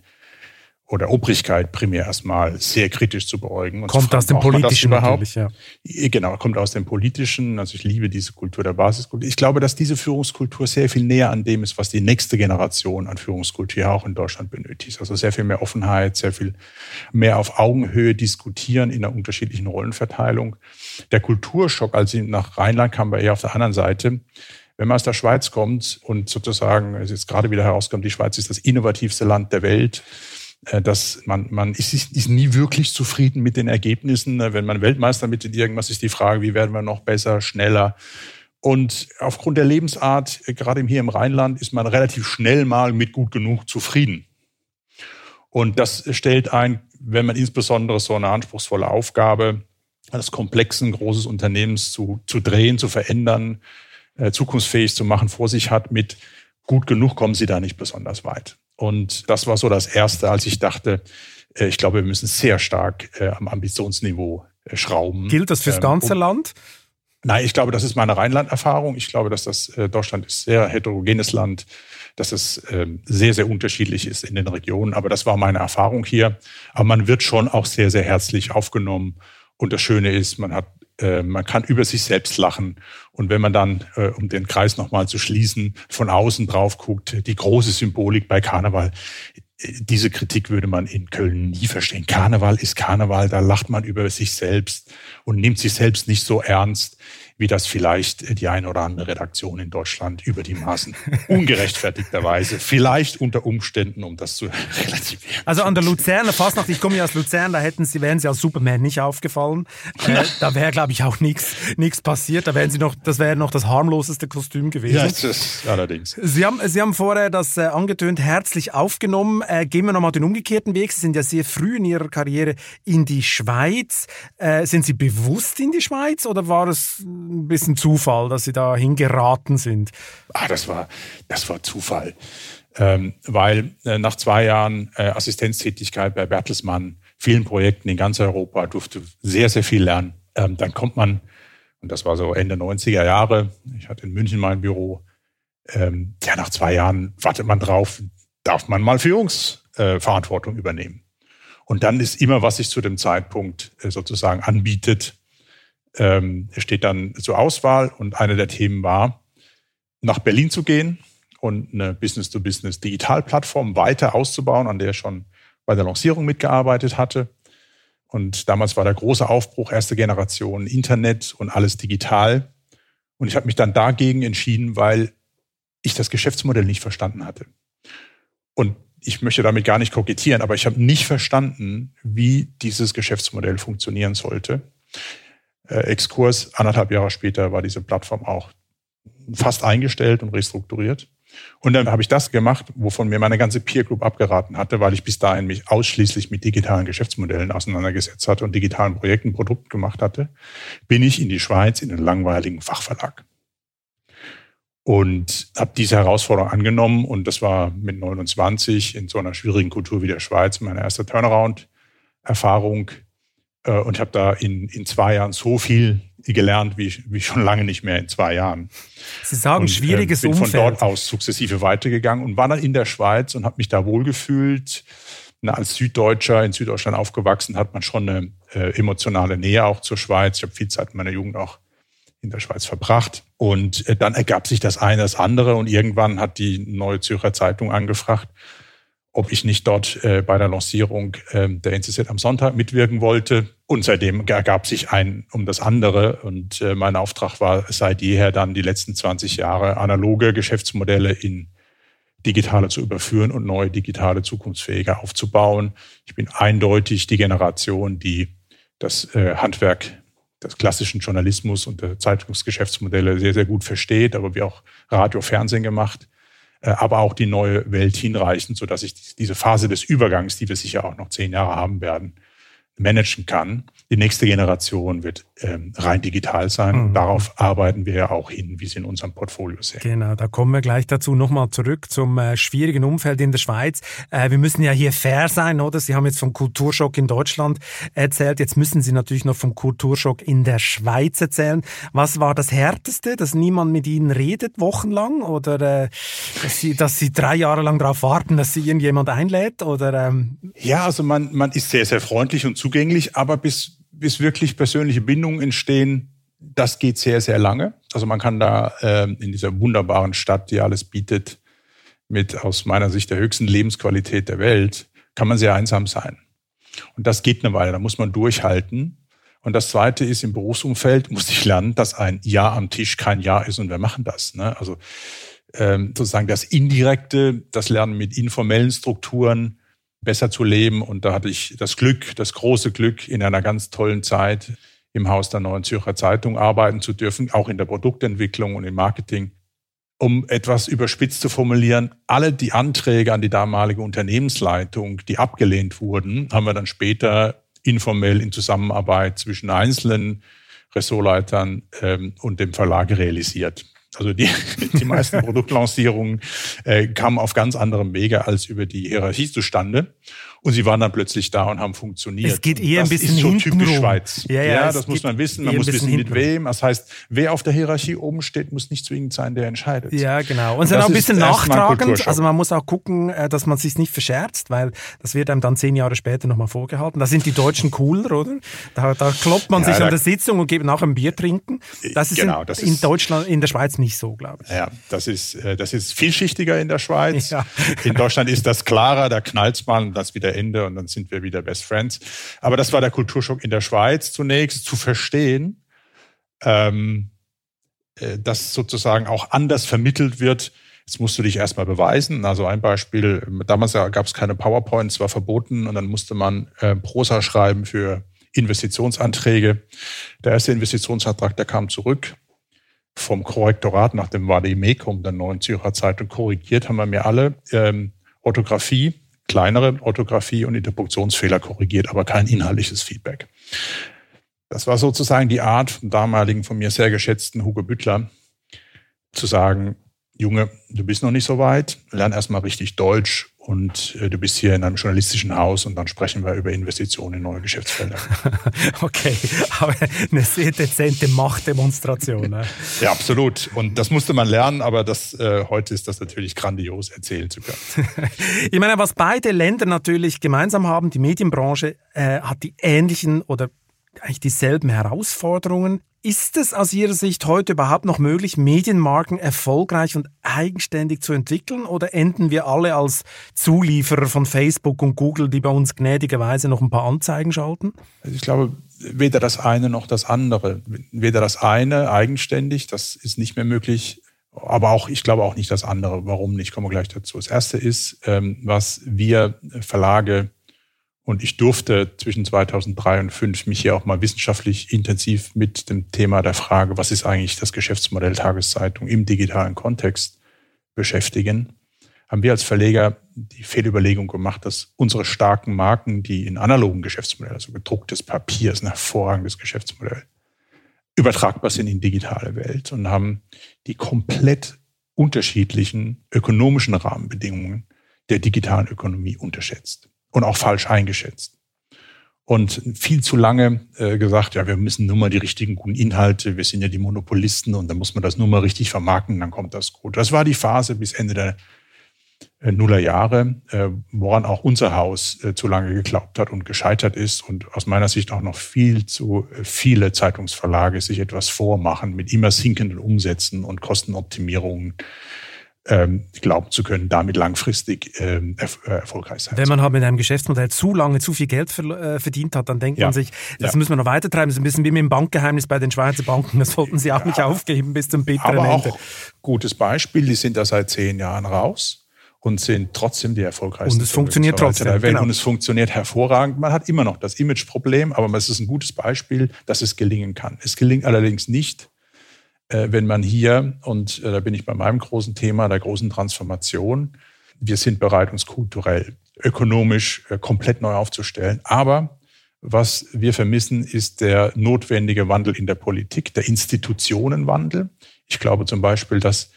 oder Obrigkeit primär erstmal sehr kritisch zu beäugen. Und kommt aus dem Politischen überhaupt. Ja. Genau, kommt aus dem Politischen. Also ich liebe diese Kultur der Basiskultur. Ich glaube, dass diese Führungskultur sehr viel näher an dem ist, was die nächste Generation an Führungskultur auch in Deutschland benötigt. Also sehr viel mehr Offenheit, sehr viel mehr auf Augenhöhe diskutieren in einer unterschiedlichen Rollenverteilung. Der Kulturschock, als sie nach Rheinland kam, war eher auf der anderen Seite. Wenn man aus der Schweiz kommt und sozusagen, es jetzt gerade wieder herauskommt, die Schweiz ist das innovativste Land der Welt, äh, dass man, man ist, ist nie wirklich zufrieden mit den Ergebnissen. Wenn man Weltmeister mit irgendwas ist die Frage, wie werden wir noch besser, schneller. Und aufgrund der Lebensart, äh, gerade hier im Rheinland, ist man relativ schnell mal mit gut genug zufrieden. Und das stellt ein, wenn man insbesondere so eine anspruchsvolle Aufgabe eines komplexen, großes Unternehmens zu, zu drehen, zu verändern, äh, zukunftsfähig zu machen, vor sich hat, mit gut genug kommen sie da nicht besonders weit. Und das war so das Erste, als ich dachte, äh, ich glaube, wir müssen sehr stark äh, am Ambitionsniveau äh, schrauben. Gilt das fürs ähm, ganze um, Land? Nein, ich glaube, das ist meine Rheinland-Erfahrung. Ich glaube, dass das Deutschland ist sehr heterogenes Land, dass es ähm, sehr, sehr unterschiedlich ist in den Regionen. Aber das war meine Erfahrung hier. Aber man wird schon auch sehr, sehr herzlich aufgenommen. Und das Schöne ist, man hat äh, man kann über sich selbst lachen. Und wenn man dann, äh, um den Kreis nochmal zu schließen, von außen drauf guckt, die große Symbolik bei Karneval, äh, diese Kritik würde man in Köln nie verstehen. Karneval ist Karneval, da lacht man über sich selbst und nimmt sich selbst nicht so ernst wie das vielleicht die eine oder andere Redaktion in Deutschland über die Maßen (laughs) ungerechtfertigterweise, vielleicht unter Umständen, um das zu (laughs) relativieren. Also an der Luzerner Fastnacht, ich komme ja aus Luzern, da hätten sie, wären sie als Superman nicht aufgefallen. Äh, da wäre, glaube ich, auch nichts nichts passiert. Da wären sie noch, das wäre noch das harmloseste Kostüm gewesen. Ja, das ist allerdings. Sie haben, sie haben vorher das äh, angetönt, herzlich aufgenommen. Äh, gehen wir nochmal den umgekehrten Weg. Sie sind ja sehr früh in Ihrer Karriere in die Schweiz. Äh, sind Sie bewusst in die Schweiz oder war es ein bisschen Zufall, dass Sie da hingeraten sind? Ah, das war, das war Zufall. Ähm, weil äh, nach zwei Jahren äh, Assistenztätigkeit bei Bertelsmann, vielen Projekten in ganz Europa, durfte sehr, sehr viel lernen. Ähm, dann kommt man, und das war so Ende 90er Jahre, ich hatte in München mein Büro, ähm, ja, nach zwei Jahren wartet man drauf, darf man mal Führungsverantwortung äh, übernehmen. Und dann ist immer, was sich zu dem Zeitpunkt äh, sozusagen anbietet, ähm, steht dann zur Auswahl und eine der Themen war, nach Berlin zu gehen und eine Business-to-Business-Digitalplattform weiter auszubauen, an der ich schon bei der Lancierung mitgearbeitet hatte. Und damals war der große Aufbruch, erste Generation, Internet und alles digital. Und ich habe mich dann dagegen entschieden, weil ich das Geschäftsmodell nicht verstanden hatte. Und ich möchte damit gar nicht kokettieren, aber ich habe nicht verstanden, wie dieses Geschäftsmodell funktionieren sollte Exkurs. Anderthalb Jahre später war diese Plattform auch fast eingestellt und restrukturiert. Und dann habe ich das gemacht, wovon mir meine ganze Peer Group abgeraten hatte, weil ich bis dahin mich ausschließlich mit digitalen Geschäftsmodellen auseinandergesetzt hatte und digitalen Projekten, Produkten gemacht hatte, bin ich in die Schweiz in den langweiligen Fachverlag. Und habe diese Herausforderung angenommen und das war mit 29 in so einer schwierigen Kultur wie der Schweiz meine erste Turnaround-Erfahrung äh, und ich habe da in, in zwei Jahren so viel gelernt, wie, wie schon lange nicht mehr in zwei Jahren. Sie sagen und, schwieriges äh, bin Umfeld. von dort aus sukzessive weitergegangen und war dann in der Schweiz und habe mich da wohlgefühlt. Na, als Süddeutscher in Süddeutschland aufgewachsen hat man schon eine äh, emotionale Nähe auch zur Schweiz. Ich habe viel Zeit in meiner Jugend auch in der Schweiz verbracht. Und äh, dann ergab sich das eine, das andere und irgendwann hat die Neue Zürcher Zeitung angefragt ob ich nicht dort äh, bei der Lancierung äh, der NZZ am Sonntag mitwirken wollte. Und seitdem ergab sich ein um das andere. Und äh, mein Auftrag war seit jeher dann die letzten 20 Jahre analoge Geschäftsmodelle in digitale zu überführen und neue digitale zukunftsfähige aufzubauen. Ich bin eindeutig die Generation, die das äh, Handwerk des klassischen Journalismus und der Zeitungsgeschäftsmodelle sehr, sehr gut versteht, aber wie auch Radio, Fernsehen gemacht aber auch die neue Welt hinreichen, sodass ich diese Phase des Übergangs, die wir sicher auch noch zehn Jahre haben werden, managen kann. Die nächste Generation wird ähm, rein digital sein. Mhm. Darauf arbeiten wir ja auch hin, wie Sie in unserem Portfolio sehen. Genau, da kommen wir gleich dazu. Nochmal zurück zum äh, schwierigen Umfeld in der Schweiz. Äh, wir müssen ja hier fair sein, oder? Sie haben jetzt vom Kulturschock in Deutschland erzählt. Jetzt müssen Sie natürlich noch vom Kulturschock in der Schweiz erzählen. Was war das Härteste, dass niemand mit Ihnen redet, wochenlang? Oder äh, dass, Sie, dass Sie drei Jahre lang darauf warten, dass Sie irgendjemand einlädt? Oder, ähm ja, also man, man ist sehr, sehr freundlich und zugänglich, aber bis bis wirklich persönliche Bindungen entstehen, das geht sehr, sehr lange. Also man kann da äh, in dieser wunderbaren Stadt, die alles bietet, mit aus meiner Sicht der höchsten Lebensqualität der Welt, kann man sehr einsam sein. Und das geht eine Weile, da muss man durchhalten. Und das Zweite ist, im Berufsumfeld (laughs) muss ich lernen, dass ein Ja am Tisch kein Ja ist und wir machen das. Ne? Also ähm, sozusagen das Indirekte, das Lernen mit informellen Strukturen, besser zu leben. Und da hatte ich das Glück, das große Glück, in einer ganz tollen Zeit im Haus der Neuen Zürcher Zeitung arbeiten zu dürfen, auch in der Produktentwicklung und im Marketing. Um etwas überspitzt zu formulieren, alle die Anträge an die damalige Unternehmensleitung, die abgelehnt wurden, haben wir dann später informell in Zusammenarbeit zwischen einzelnen Ressortleitern ähm, und dem Verlag realisiert. Also die, (laughs) die meisten Produktlancierungen äh, kamen auf ganz anderem Wege als über die Hierarchie zustande. Und sie waren dann plötzlich da und haben funktioniert. Es geht eher ein bisschen ist so typisch rum. Schweiz. Ja, ja, ja das muss man wissen. Man muss wissen, mit wem. Das heißt, wer auf der Hierarchie oben steht, muss nicht zwingend sein, der entscheidet. Ja, genau. Und, und sind auch ein bisschen nachtragend. Also man muss auch gucken, äh, dass man sich nicht verscherzt, weil das wird einem dann zehn Jahre später nochmal vorgehalten. Da sind die Deutschen cooler, oder? Da, da kloppt man ja, sich an der Sitzung und geht nachher ein Bier trinken. Das ist, genau, in, das ist in Deutschland, in der Schweiz nicht so, glaube ich. Ja, das ist, äh, das ist vielschichtiger in der Schweiz. Ja. In Deutschland ist das klarer, da knallt's mal und das wieder Ende und dann sind wir wieder Best Friends. Aber das war der Kulturschock in der Schweiz zunächst, zu verstehen, ähm, äh, dass sozusagen auch anders vermittelt wird. Jetzt musst du dich erstmal beweisen. Also ein Beispiel, damals gab es keine PowerPoints, war verboten und dann musste man äh, Prosa schreiben für Investitionsanträge. Der erste Investitionsantrag, der kam zurück vom Korrektorat nach dem Vademekum der Neuen Zürcher Zeitung korrigiert, haben wir mir alle ähm, Orthographie kleinere Orthographie und Interpunktionsfehler korrigiert, aber kein inhaltliches Feedback. Das war sozusagen die Art vom damaligen, von mir sehr geschätzten Hugo Büttler, zu sagen, Junge, du bist noch nicht so weit, lern erstmal richtig Deutsch und äh, du bist hier in einem journalistischen Haus und dann sprechen wir über Investitionen in neue Geschäftsfelder. (laughs) okay, aber eine sehr dezente Machtdemonstration. Ne? (laughs) ja, absolut. Und das musste man lernen, aber das, äh, heute ist das natürlich grandios erzählen zu können. (laughs) ich meine, was beide Länder natürlich gemeinsam haben, die Medienbranche äh, hat die ähnlichen oder eigentlich dieselben Herausforderungen. Ist es aus Ihrer Sicht heute überhaupt noch möglich, Medienmarken erfolgreich und eigenständig zu entwickeln oder enden wir alle als Zulieferer von Facebook und Google, die bei uns gnädigerweise noch ein paar Anzeigen schalten? Also ich glaube, weder das eine noch das andere. Weder das eine eigenständig, das ist nicht mehr möglich, aber auch, ich glaube auch nicht das andere. Warum nicht? Kommen wir gleich dazu. Das erste ist, ähm, was wir Verlage und ich durfte zwischen 2003 und 2005 mich hier auch mal wissenschaftlich intensiv mit dem Thema der Frage, was ist eigentlich das Geschäftsmodell Tageszeitung im digitalen Kontext beschäftigen. Haben wir als Verleger die Fehlüberlegung gemacht, dass unsere starken Marken, die in analogen Geschäftsmodell, also gedrucktes Papier, ist ein hervorragendes Geschäftsmodell, übertragbar sind in digitale Welt und haben die komplett unterschiedlichen ökonomischen Rahmenbedingungen der digitalen Ökonomie unterschätzt und auch falsch eingeschätzt. Und viel zu lange äh, gesagt, ja, wir müssen nur mal die richtigen guten Inhalte, wir sind ja die Monopolisten und dann muss man das nur mal richtig vermarkten, dann kommt das gut. Das war die Phase bis Ende der äh, Nullerjahre, äh, woran auch unser Haus äh, zu lange geglaubt hat und gescheitert ist und aus meiner Sicht auch noch viel zu äh, viele Zeitungsverlage sich etwas vormachen mit immer sinkenden Umsätzen und Kostenoptimierungen ähm, glauben zu können, damit langfristig ähm, äh, erfolgreich sein. Wenn man halt mit einem Geschäftsmodell zu lange zu viel Geld äh, verdient hat, dann denkt ja. man sich, das ja. müssen wir noch weitertreiben. Das ist ein bisschen wie mit dem Bankgeheimnis bei den Schweizer Banken. Das wollten sie auch ja. nicht aufgeben bis zum bitteren Aber Ende. Auch gutes Beispiel, die sind da seit zehn Jahren raus und sind trotzdem die erfolgreichsten. Und es funktioniert trotzdem. Der Welt. Genau. Und es funktioniert hervorragend. Man hat immer noch das Imageproblem, aber es ist ein gutes Beispiel, dass es gelingen kann. Es gelingt allerdings nicht, wenn man hier, und äh, da bin ich bei meinem großen Thema, der großen Transformation, wir sind bereit, uns kulturell, ökonomisch äh, komplett neu aufzustellen. Aber was wir vermissen, ist der notwendige Wandel in der Politik, der Institutionenwandel. Ich glaube zum Beispiel, dass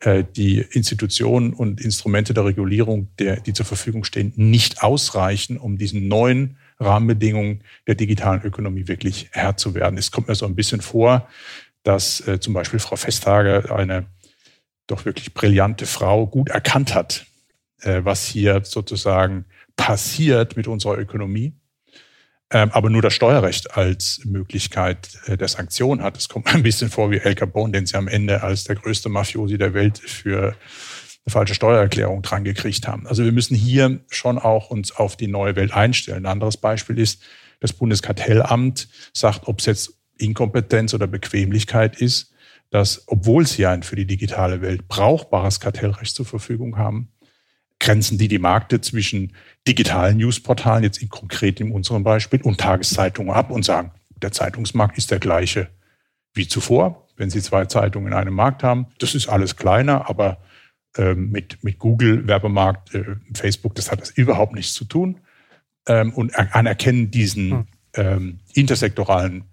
äh, die Institutionen und Instrumente der Regulierung, der, die zur Verfügung stehen, nicht ausreichen, um diesen neuen Rahmenbedingungen der digitalen Ökonomie wirklich Herr zu werden. Es kommt mir so ein bisschen vor, dass äh, zum Beispiel Frau Vestager, eine doch wirklich brillante Frau, gut erkannt hat, äh, was hier sozusagen passiert mit unserer Ökonomie ähm, aber nur das Steuerrecht als Möglichkeit äh, der Sanktion hat. Es kommt (laughs) ein bisschen vor wie El Capone, den sie am Ende als der größte Mafiosi der Welt für eine falsche Steuererklärung dran gekriegt haben. Also wir müssen hier schon auch uns auf die neue Welt einstellen. Ein anderes Beispiel ist, das Bundeskartellamt sagt, ob es jetzt Inkompetenz oder Bequemlichkeit ist, dass, obwohl sie ein für die digitale Welt brauchbares Kartellrecht zur Verfügung haben, grenzen die die Märkte zwischen digitalen Newsportalen, jetzt in konkret in unserem Beispiel, und Tageszeitungen ab und sagen, der Zeitungsmarkt ist der gleiche wie zuvor, wenn Sie zwei Zeitungen in einem Markt haben. Das ist alles kleiner, aber ähm, mit, mit Google, Werbemarkt, äh, Facebook, das hat das überhaupt nichts zu tun. Ähm, und anerkennen diesen hm. ähm, intersektoralen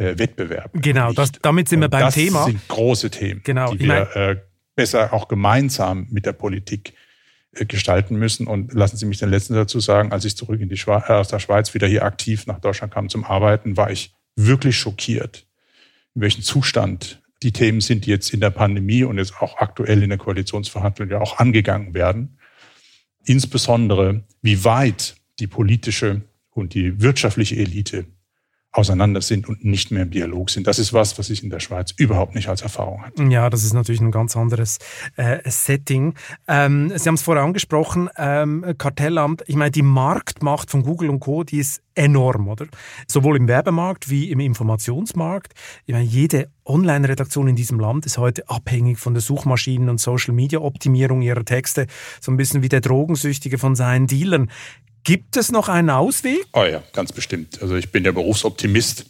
äh, Wettbewerb. Genau, das, damit sind wir beim das Thema. Das sind große Themen, genau, die wir äh, besser auch gemeinsam mit der Politik äh, gestalten müssen. Und lassen Sie mich den letzten dazu sagen, als ich zurück in die Schweiz, äh, aus der Schweiz wieder hier aktiv nach Deutschland kam zum Arbeiten, war ich wirklich schockiert, in welchem Zustand die Themen sind, die jetzt in der Pandemie und jetzt auch aktuell in der Koalitionsverhandlung ja auch angegangen werden. Insbesondere, wie weit die politische und die wirtschaftliche Elite auseinander sind und nicht mehr im Dialog sind. Das ist was, was ich in der Schweiz überhaupt nicht als Erfahrung hatte. Ja, das ist natürlich ein ganz anderes äh, Setting. Ähm, Sie haben es vorher angesprochen, ähm, Kartellamt. Ich meine, die Marktmacht von Google und Co., die ist enorm, oder? Sowohl im Werbemarkt wie im Informationsmarkt. Ich meine, jede Online-Redaktion in diesem Land ist heute abhängig von der Suchmaschinen- und Social-Media-Optimierung ihrer Texte. So ein bisschen wie der Drogensüchtige von seinen Dealern. Gibt es noch einen Ausweg? Oh ja, ganz bestimmt. Also ich bin der Berufsoptimist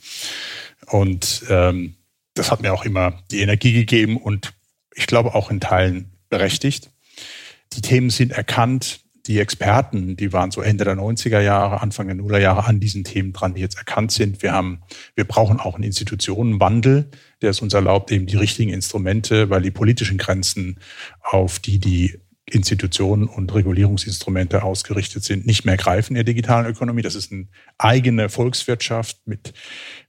und ähm, das hat mir auch immer die Energie gegeben und ich glaube auch in Teilen berechtigt. Die Themen sind erkannt. Die Experten, die waren so Ende der 90er Jahre, Anfang der Nuller Jahre an diesen Themen dran, die jetzt erkannt sind. Wir haben, wir brauchen auch einen Institutionenwandel, der es uns erlaubt, eben die richtigen Instrumente, weil die politischen Grenzen, auf die die Institutionen und Regulierungsinstrumente ausgerichtet sind, nicht mehr greifen in der digitalen Ökonomie. Das ist eine eigene Volkswirtschaft mit,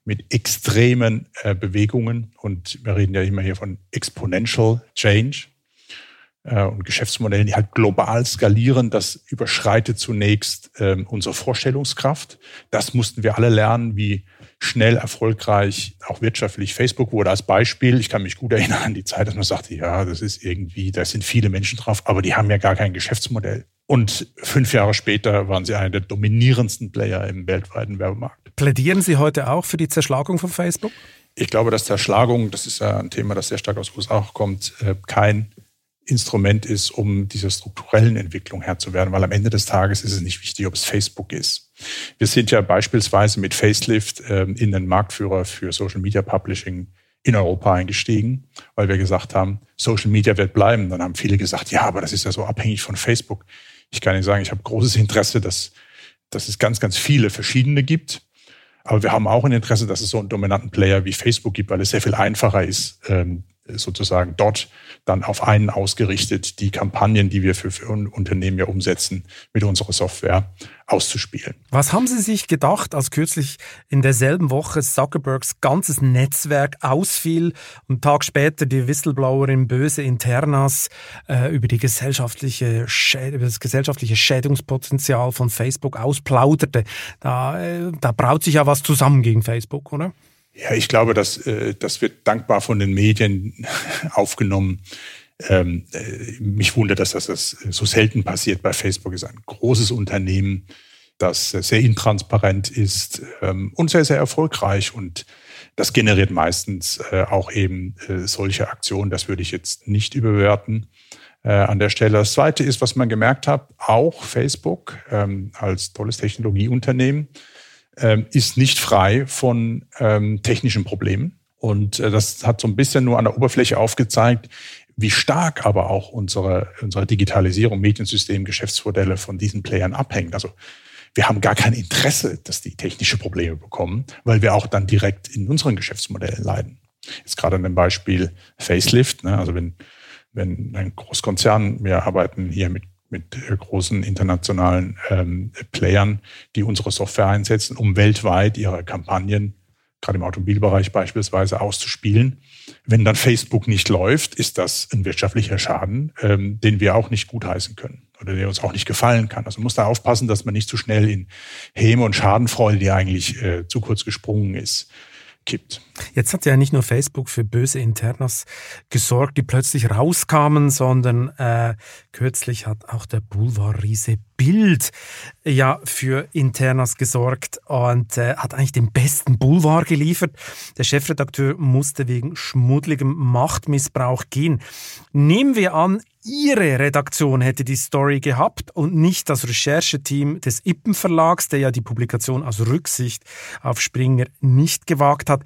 mit extremen äh, Bewegungen. Und wir reden ja immer hier von Exponential Change äh, und Geschäftsmodellen, die halt global skalieren. Das überschreitet zunächst äh, unsere Vorstellungskraft. Das mussten wir alle lernen, wie schnell erfolgreich, auch wirtschaftlich. Facebook wurde als Beispiel, ich kann mich gut erinnern an die Zeit, dass man sagte, ja, das ist irgendwie, da sind viele Menschen drauf, aber die haben ja gar kein Geschäftsmodell. Und fünf Jahre später waren sie einer der dominierendsten Player im weltweiten Werbemarkt. Plädieren Sie heute auch für die Zerschlagung von Facebook? Ich glaube, dass Zerschlagung, das ist ja ein Thema, das sehr stark aus USA kommt, äh, kein Instrument ist, um dieser strukturellen Entwicklung Herr zu werden, weil am Ende des Tages ist es nicht wichtig, ob es Facebook ist. Wir sind ja beispielsweise mit Facelift ähm, in den Marktführer für Social Media Publishing in Europa eingestiegen, weil wir gesagt haben, Social Media wird bleiben. Dann haben viele gesagt, ja, aber das ist ja so abhängig von Facebook. Ich kann Ihnen sagen, ich habe großes Interesse, dass, dass es ganz, ganz viele verschiedene gibt. Aber wir haben auch ein Interesse, dass es so einen dominanten Player wie Facebook gibt, weil es sehr viel einfacher ist, ähm, sozusagen dort dann auf einen ausgerichtet, die Kampagnen, die wir für, Unternehmen ja umsetzen, mit unserer Software auszuspielen. Was haben Sie sich gedacht, als kürzlich in derselben Woche Zuckerbergs ganzes Netzwerk ausfiel und Tag später die Whistleblowerin Böse Internas äh, über, die gesellschaftliche über das gesellschaftliche Schädungspotenzial von Facebook ausplauderte? Da, äh, da braut sich ja was zusammen gegen Facebook, oder? Ja, ich glaube, dass, äh, das wird dankbar von den Medien (laughs) aufgenommen. Ähm, äh, mich wundert, dass das, so selten passiert bei Facebook. ist ein großes Unternehmen, das sehr intransparent ist ähm, und sehr, sehr erfolgreich. Und das generiert meistens äh, auch eben äh, solche Aktionen. Das würde ich jetzt nicht überwerten äh, an der Stelle. Das Zweite ist, was man gemerkt hat, auch Facebook ähm, als tolles Technologieunternehmen ähm, ist nicht frei von ähm, technischen Problemen. Und äh, das hat so ein bisschen nur an der Oberfläche aufgezeigt, wie stark aber auch unsere, unsere Digitalisierung, Mediensystem, Geschäftsmodelle von diesen Playern abhängen. Also wir haben gar kein Interesse, dass die technische Probleme bekommen, weil wir auch dann direkt in unseren Geschäftsmodellen leiden. Jetzt gerade an dem Beispiel Facelift, ne? also wenn, wenn ein Großkonzern, wir arbeiten hier mit mit großen internationalen ähm, Playern, die unsere Software einsetzen, um weltweit ihre Kampagnen, gerade im Automobilbereich beispielsweise, auszuspielen. Wenn dann Facebook nicht läuft, ist das ein wirtschaftlicher Schaden, ähm, den wir auch nicht gutheißen können oder der uns auch nicht gefallen kann. Also man muss da aufpassen, dass man nicht zu schnell in Häme und Schadenfreude, die eigentlich äh, zu kurz gesprungen ist, kippt. Jetzt hat ja nicht nur Facebook für böse Internas gesorgt, die plötzlich rauskamen, sondern äh, kürzlich hat auch der Boulevard-Riese Bild ja für Internas gesorgt und äh, hat eigentlich den besten Boulevard geliefert. Der Chefredakteur musste wegen schmuddligem Machtmissbrauch gehen. Nehmen wir an, Ihre Redaktion hätte die Story gehabt und nicht das Rechercheteam des Ippen Verlags, der ja die Publikation aus Rücksicht auf Springer nicht gewagt hat.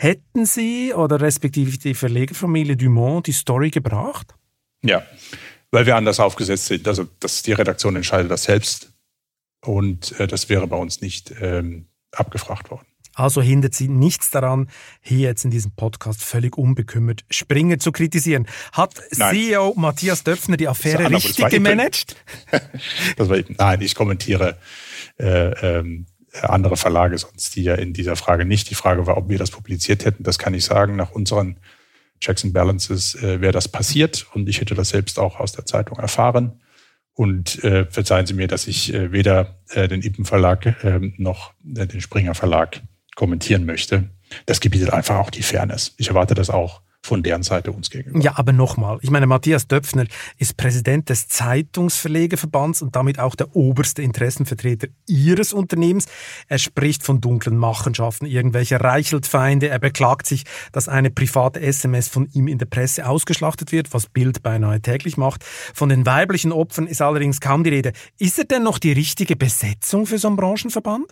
Hätten Sie oder respektive die Verlegerfamilie Dumont die Story gebracht? Ja, weil wir anders aufgesetzt sind. Also dass die Redaktion entscheidet das selbst und äh, das wäre bei uns nicht ähm, abgefragt worden. Also hindert sie nichts daran, hier jetzt in diesem Podcast völlig unbekümmert Springer zu kritisieren. Hat Nein. CEO Matthias Döpfner die Affäre richtig gemanagt? (laughs) das war eben, nein, ich kommentiere äh, ähm, andere Verlage sonst hier in dieser Frage nicht. Die Frage war, ob wir das publiziert hätten. Das kann ich sagen. Nach unseren Checks and Balances äh, wäre das passiert und ich hätte das selbst auch aus der Zeitung erfahren. Und äh, verzeihen Sie mir, dass ich äh, weder äh, den Ippen Verlag äh, noch äh, den Springer Verlag kommentieren möchte. Das gebietet einfach auch die Fairness. Ich erwarte das auch von deren Seite uns gegenüber. Ja, aber nochmal, ich meine, Matthias Döpfner ist Präsident des Zeitungsverlegerverbands und damit auch der oberste Interessenvertreter Ihres Unternehmens. Er spricht von dunklen Machenschaften irgendwelcher Reichelt-Feinde. Er beklagt sich, dass eine private SMS von ihm in der Presse ausgeschlachtet wird, was Bild beinahe täglich macht. Von den weiblichen Opfern ist allerdings kaum die Rede. Ist er denn noch die richtige Besetzung für so einen Branchenverband?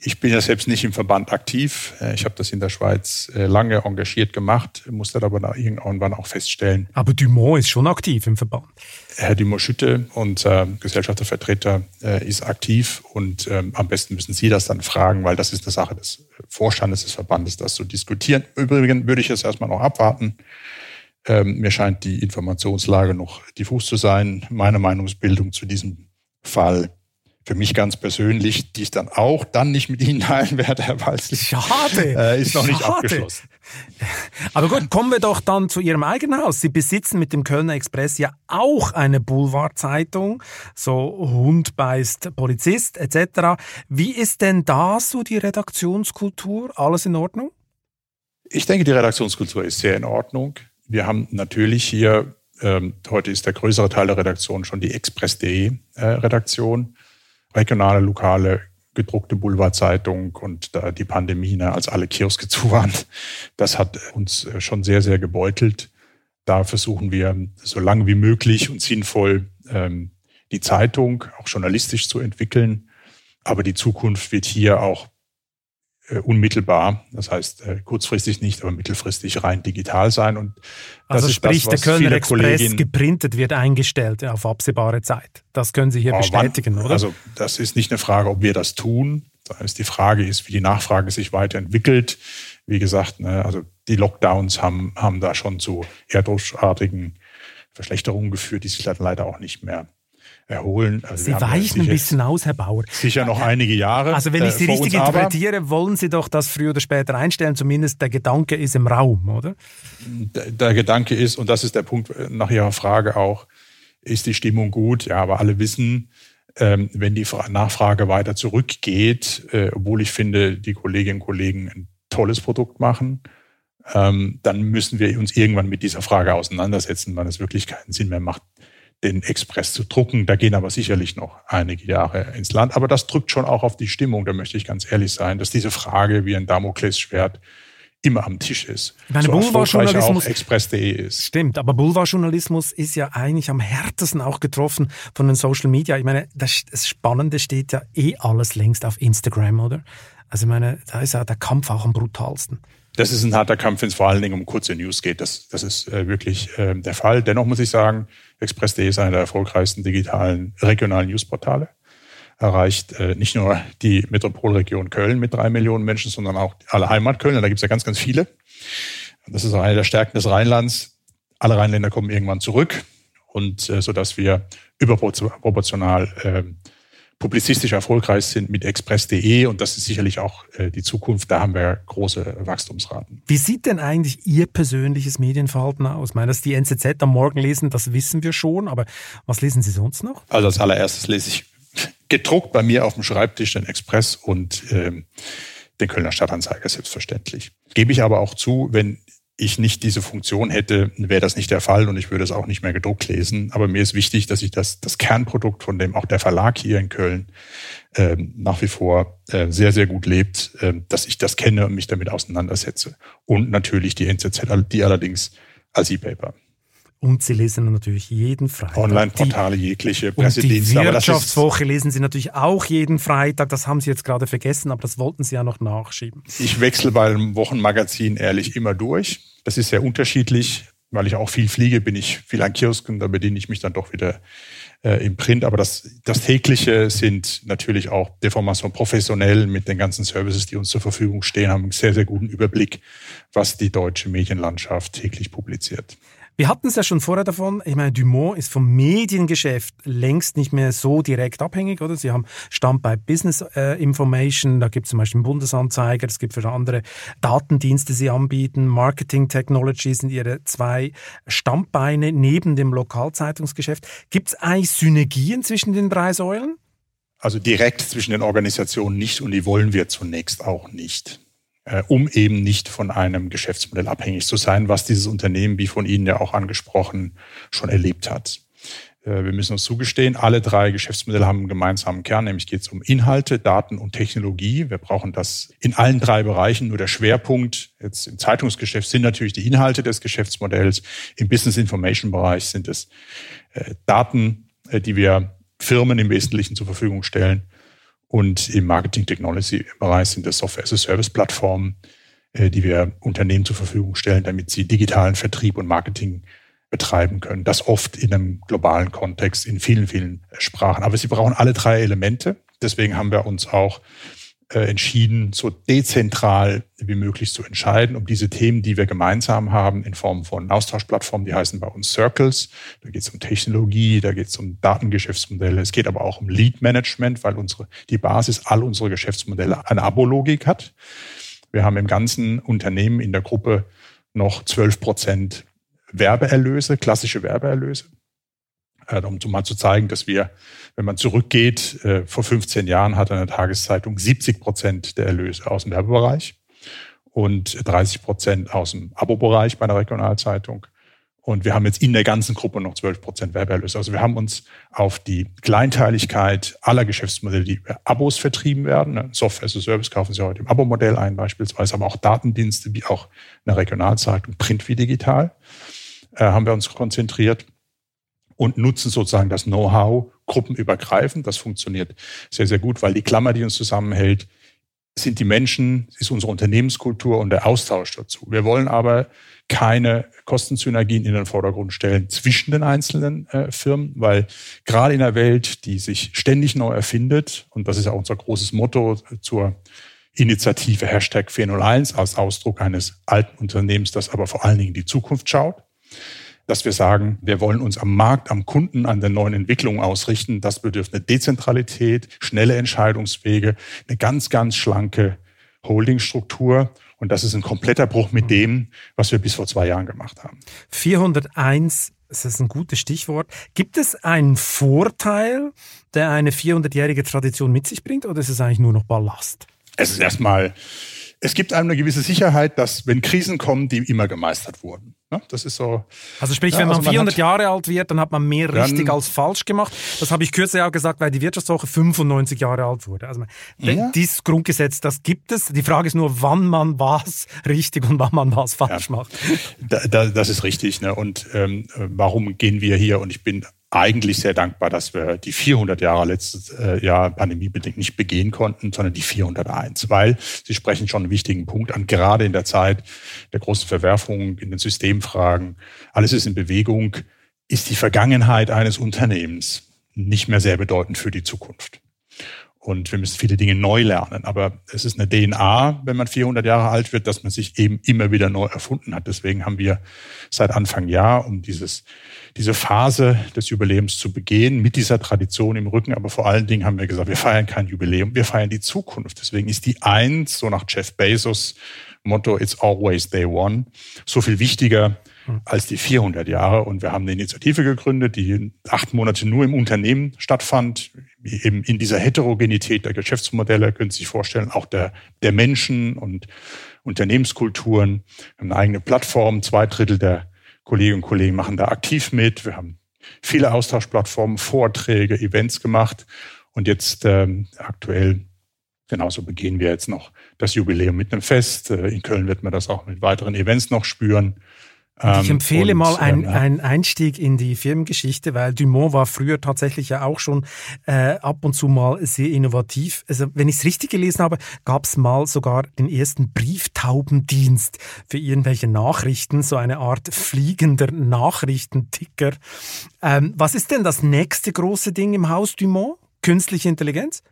Ich bin ja selbst nicht im Verband aktiv. Äh, ich habe das in der Schweiz äh, lange engagiert gemacht, musste aber irgendwann auch feststellen. Aber Dumont ist schon aktiv im Verband. Herr Dumont Schütte, unser Gesellschaftervertreter, äh, ist aktiv und ähm, am besten müssen Sie das dann fragen, weil das ist eine Sache des Vorstandes des Verbandes, das zu diskutieren. Übrigens würde ich es erstmal noch abwarten. Ähm, mir scheint die Informationslage noch diffus zu sein. Meine Meinungsbildung zu diesem Fall für mich ganz persönlich, die ich dann auch dann nicht mit Ihnen teilen werde, (laughs) Herr Walzli. Schade. Äh, ist noch Schade. nicht abgeschlossen. Aber gut, kommen wir doch dann zu Ihrem eigenen Haus. Sie besitzen mit dem Kölner Express ja auch eine Boulevardzeitung, so Hund beißt Polizist etc. Wie ist denn da so die Redaktionskultur? Alles in Ordnung? Ich denke, die Redaktionskultur ist sehr in Ordnung. Wir haben natürlich hier, ähm, heute ist der größere Teil der Redaktion schon die Express.de äh, regionale, lokale gedruckte Boulevardzeitung und da die Pandemie, ne, als alle Kioske zu waren, (laughs) das hat uns äh, schon sehr, sehr gebeutelt. Da versuchen wir so lange wie möglich und sinnvoll ähm, die Zeitung auch journalistisch zu entwickeln. Aber die Zukunft wird hier auch unmittelbar, das heißt äh, kurzfristig nicht, aber mittelfristig rein digital sein. Und also sprich, das, der Kölner Express geprintet wird eingestellt auf absehbare Zeit. Das können Sie hier oh, bestätigen, wann, oder? Also das ist nicht eine Frage, ob wir das tun. Das heißt, die Frage ist, wie die Nachfrage sich weiterentwickelt. Wie gesagt, ne, also die Lockdowns haben, haben da schon zu erdrutschartigen Verschlechterungen geführt, die sich leider auch nicht mehr erholen. Also Sie weichen ein bisschen aus, Herr Bauer. Sicher noch einige Jahre. Also wenn ich Sie äh, richtig interpretiere, wollen Sie doch das früher oder später einstellen. Zumindest der Gedanke ist im Raum, oder? Der, der Gedanke ist, und das ist der Punkt nach Ihrer Frage auch, ist die Stimmung gut? Ja, aber alle wissen, ähm, wenn die Nachfrage weiter zurückgeht, äh, obwohl ich finde, die Kolleginnen und Kollegen ein tolles Produkt machen, ähm, dann müssen wir uns irgendwann mit dieser Frage auseinandersetzen, wann es wirklich keinen Sinn mehr macht, den Express zu drucken. Da gehen aber sicherlich noch einige Jahre ins Land. Aber das drückt schon auch auf die Stimmung, da möchte ich ganz ehrlich sein, dass diese Frage wie ein Damoklesschwert immer am Tisch ist. Ich meine, so Boulevardjournalismus Express.de ist. Stimmt, aber Boulevardjournalismus ist ja eigentlich am härtesten auch getroffen von den Social Media. Ich meine, das, das Spannende steht ja eh alles längst auf Instagram, oder? Also ich meine, da ist ja der Kampf auch am brutalsten. Das ist ein harter Kampf, wenn es vor allen Dingen um kurze News geht. Das, das ist äh, wirklich äh, der Fall. Dennoch muss ich sagen, Express.de ist einer der erfolgreichsten digitalen regionalen Newsportale erreicht äh, nicht nur die Metropolregion Köln mit drei Millionen Menschen, sondern auch alle Heimatkölner. Da gibt es ja ganz, ganz viele. Das ist auch eine der Stärken des Rheinlands. Alle Rheinländer kommen irgendwann zurück und äh, so wir überproportional äh, publizistisch erfolgreich sind mit express.de und das ist sicherlich auch äh, die Zukunft. Da haben wir große Wachstumsraten. Wie sieht denn eigentlich Ihr persönliches Medienverhalten aus? Ich meine, dass die NZZ am Morgen lesen, das wissen wir schon, aber was lesen Sie sonst noch? Also als allererstes lese ich gedruckt bei mir auf dem Schreibtisch den Express und ähm, den Kölner Stadtanzeiger selbstverständlich. Gebe ich aber auch zu, wenn ich nicht diese Funktion hätte, wäre das nicht der Fall und ich würde es auch nicht mehr gedruckt lesen. Aber mir ist wichtig, dass ich das, das Kernprodukt, von dem auch der Verlag hier in Köln ähm, nach wie vor äh, sehr, sehr gut lebt, äh, dass ich das kenne und mich damit auseinandersetze. Und natürlich die NZZ, die allerdings als E-Paper. Und Sie lesen natürlich jeden Freitag. Online-Portale, jegliche Pressedienste. Die Wirtschaftswoche lesen Sie natürlich auch jeden Freitag. Das haben Sie jetzt gerade vergessen, aber das wollten Sie ja noch nachschieben. Ich wechsle beim Wochenmagazin ehrlich immer durch. Das ist sehr unterschiedlich. Weil ich auch viel fliege, bin ich viel an Kiosken, da bediene ich mich dann doch wieder äh, im Print. Aber das, das tägliche sind natürlich auch Deformation professionell mit den ganzen Services, die uns zur Verfügung stehen, haben einen sehr, sehr guten Überblick, was die deutsche Medienlandschaft täglich publiziert. Wir hatten es ja schon vorher davon. Ich meine, Dumont ist vom Mediengeschäft längst nicht mehr so direkt abhängig, oder? Sie haben Stand bei Business äh, Information, da gibt es zum Beispiel einen Bundesanzeiger, es gibt für andere Datendienste, die sie anbieten. Marketing Technology sind ihre zwei Standbeine neben dem Lokalzeitungsgeschäft. Gibt es eigentlich Synergien zwischen den drei Säulen? Also direkt zwischen den Organisationen nicht und die wollen wir zunächst auch nicht um eben nicht von einem Geschäftsmodell abhängig zu sein, was dieses Unternehmen, wie von Ihnen ja auch angesprochen, schon erlebt hat. Äh, wir müssen uns zugestehen, alle drei Geschäftsmodelle haben einen gemeinsamen Kern, nämlich geht es um Inhalte, Daten und Technologie. Wir brauchen das in allen drei Bereichen. Nur der Schwerpunkt jetzt im Zeitungsgeschäft sind natürlich die Inhalte des Geschäftsmodells. Im Business Information Bereich sind es äh, Daten, äh, die wir Firmen im Wesentlichen zur Verfügung stellen. Und im Marketing Technology Bereich sind das Software as a Service Plattformen, äh, die wir Unternehmen zur Verfügung stellen, damit sie digitalen Vertrieb und Marketing betreiben können. Das oft in einem globalen Kontext, in vielen, vielen Sprachen. Aber sie brauchen alle drei Elemente. Deswegen haben wir uns auch entschieden, so dezentral wie möglich zu entscheiden, um diese Themen, die wir gemeinsam haben, in Form von Austauschplattformen, die heißen bei uns Circles. Da geht es um Technologie, da geht es um Datengeschäftsmodelle. Es geht aber auch um Lead Management, weil unsere, die Basis all unserer Geschäftsmodelle eine Abologik hat. Wir haben im ganzen Unternehmen in der Gruppe noch 12 Prozent Werbeerlöse, klassische Werbeerlöse. Äh, um mal zu zeigen, dass wir, wenn man zurückgeht, äh, vor 15 Jahren hatte eine Tageszeitung 70 Prozent der Erlöse aus dem Werbebereich und 30 Prozent aus dem Abo-Bereich bei einer Regionalzeitung. Und wir haben jetzt in der ganzen Gruppe noch 12 Prozent Werbeerlöse. Also wir haben uns auf die Kleinteiligkeit aller Geschäftsmodelle, die über Abos vertrieben werden, ne, Software as a Service kaufen Sie heute im Abo-Modell ein beispielsweise, aber auch Datendienste wie auch eine Regionalzeitung, Print wie digital, äh, haben wir uns konzentriert und nutzen sozusagen das Know-how gruppenübergreifend. Das funktioniert sehr, sehr gut, weil die Klammer, die uns zusammenhält, sind die Menschen, ist unsere Unternehmenskultur und der Austausch dazu. Wir wollen aber keine Kostensynergien in den Vordergrund stellen zwischen den einzelnen äh, Firmen, weil gerade in einer Welt, die sich ständig neu erfindet, und das ist ja unser großes Motto zur Initiative Hashtag 401 als Ausdruck eines alten Unternehmens, das aber vor allen Dingen die Zukunft schaut, dass wir sagen, wir wollen uns am Markt, am Kunden, an der neuen Entwicklung ausrichten. Das bedürft eine Dezentralität, schnelle Entscheidungswege, eine ganz, ganz schlanke Holdingstruktur. Und das ist ein kompletter Bruch mit dem, was wir bis vor zwei Jahren gemacht haben. 401 das ist ein gutes Stichwort. Gibt es einen Vorteil, der eine 400-jährige Tradition mit sich bringt, oder ist es eigentlich nur noch Ballast? Es ist erstmal es gibt einem eine gewisse Sicherheit, dass wenn Krisen kommen, die immer gemeistert wurden. Das ist so. Also sprich, ja, wenn man also 400 man Jahre alt wird, dann hat man mehr richtig als falsch gemacht. Das habe ich kürzlich auch gesagt, weil die Wirtschaftswoche 95 Jahre alt wurde. Also ja. dieses Grundgesetz, das gibt es. Die Frage ist nur, wann man was (laughs) richtig und wann man was falsch macht. Da, da, das ist richtig. Ne? Und ähm, warum gehen wir hier? Und ich bin eigentlich sehr dankbar, dass wir die 400 Jahre letztes äh, Jahr pandemiebedingt nicht begehen konnten, sondern die 401, weil Sie sprechen schon einen wichtigen Punkt an, gerade in der Zeit der großen Verwerfungen in den Systemfragen. Alles ist in Bewegung. Ist die Vergangenheit eines Unternehmens nicht mehr sehr bedeutend für die Zukunft? Und wir müssen viele Dinge neu lernen. Aber es ist eine DNA, wenn man 400 Jahre alt wird, dass man sich eben immer wieder neu erfunden hat. Deswegen haben wir seit Anfang Jahr, um dieses, diese Phase des Jubiläums zu begehen, mit dieser Tradition im Rücken. Aber vor allen Dingen haben wir gesagt, wir feiern kein Jubiläum, wir feiern die Zukunft. Deswegen ist die Eins, so nach Jeff Bezos Motto, it's always day one, so viel wichtiger als die 400 Jahre. Und wir haben eine Initiative gegründet, die acht Monate nur im Unternehmen stattfand, eben in dieser Heterogenität der Geschäftsmodelle, können Sie sich vorstellen, auch der, der Menschen und Unternehmenskulturen. Wir haben eine eigene Plattform, zwei Drittel der Kolleginnen und Kollegen machen da aktiv mit. Wir haben viele Austauschplattformen, Vorträge, Events gemacht. Und jetzt ähm, aktuell, genauso begehen wir jetzt noch das Jubiläum mit einem Fest. Äh, in Köln wird man das auch mit weiteren Events noch spüren. Und ich ähm, empfehle und, mal einen, ähm, Einstieg in die Firmengeschichte, weil Dumont war früher tatsächlich ja auch schon äh, ab und zu mal sehr innovativ. Also wenn ich es richtig gelesen habe, gab es mal sogar den ersten Brieftaubendienst für irgendwelche Nachrichten, so eine Art fliegender Nachrichtenticker. Ähm, was ist denn das nächste große Ding im Haus Dumont? Künstliche Intelligenz?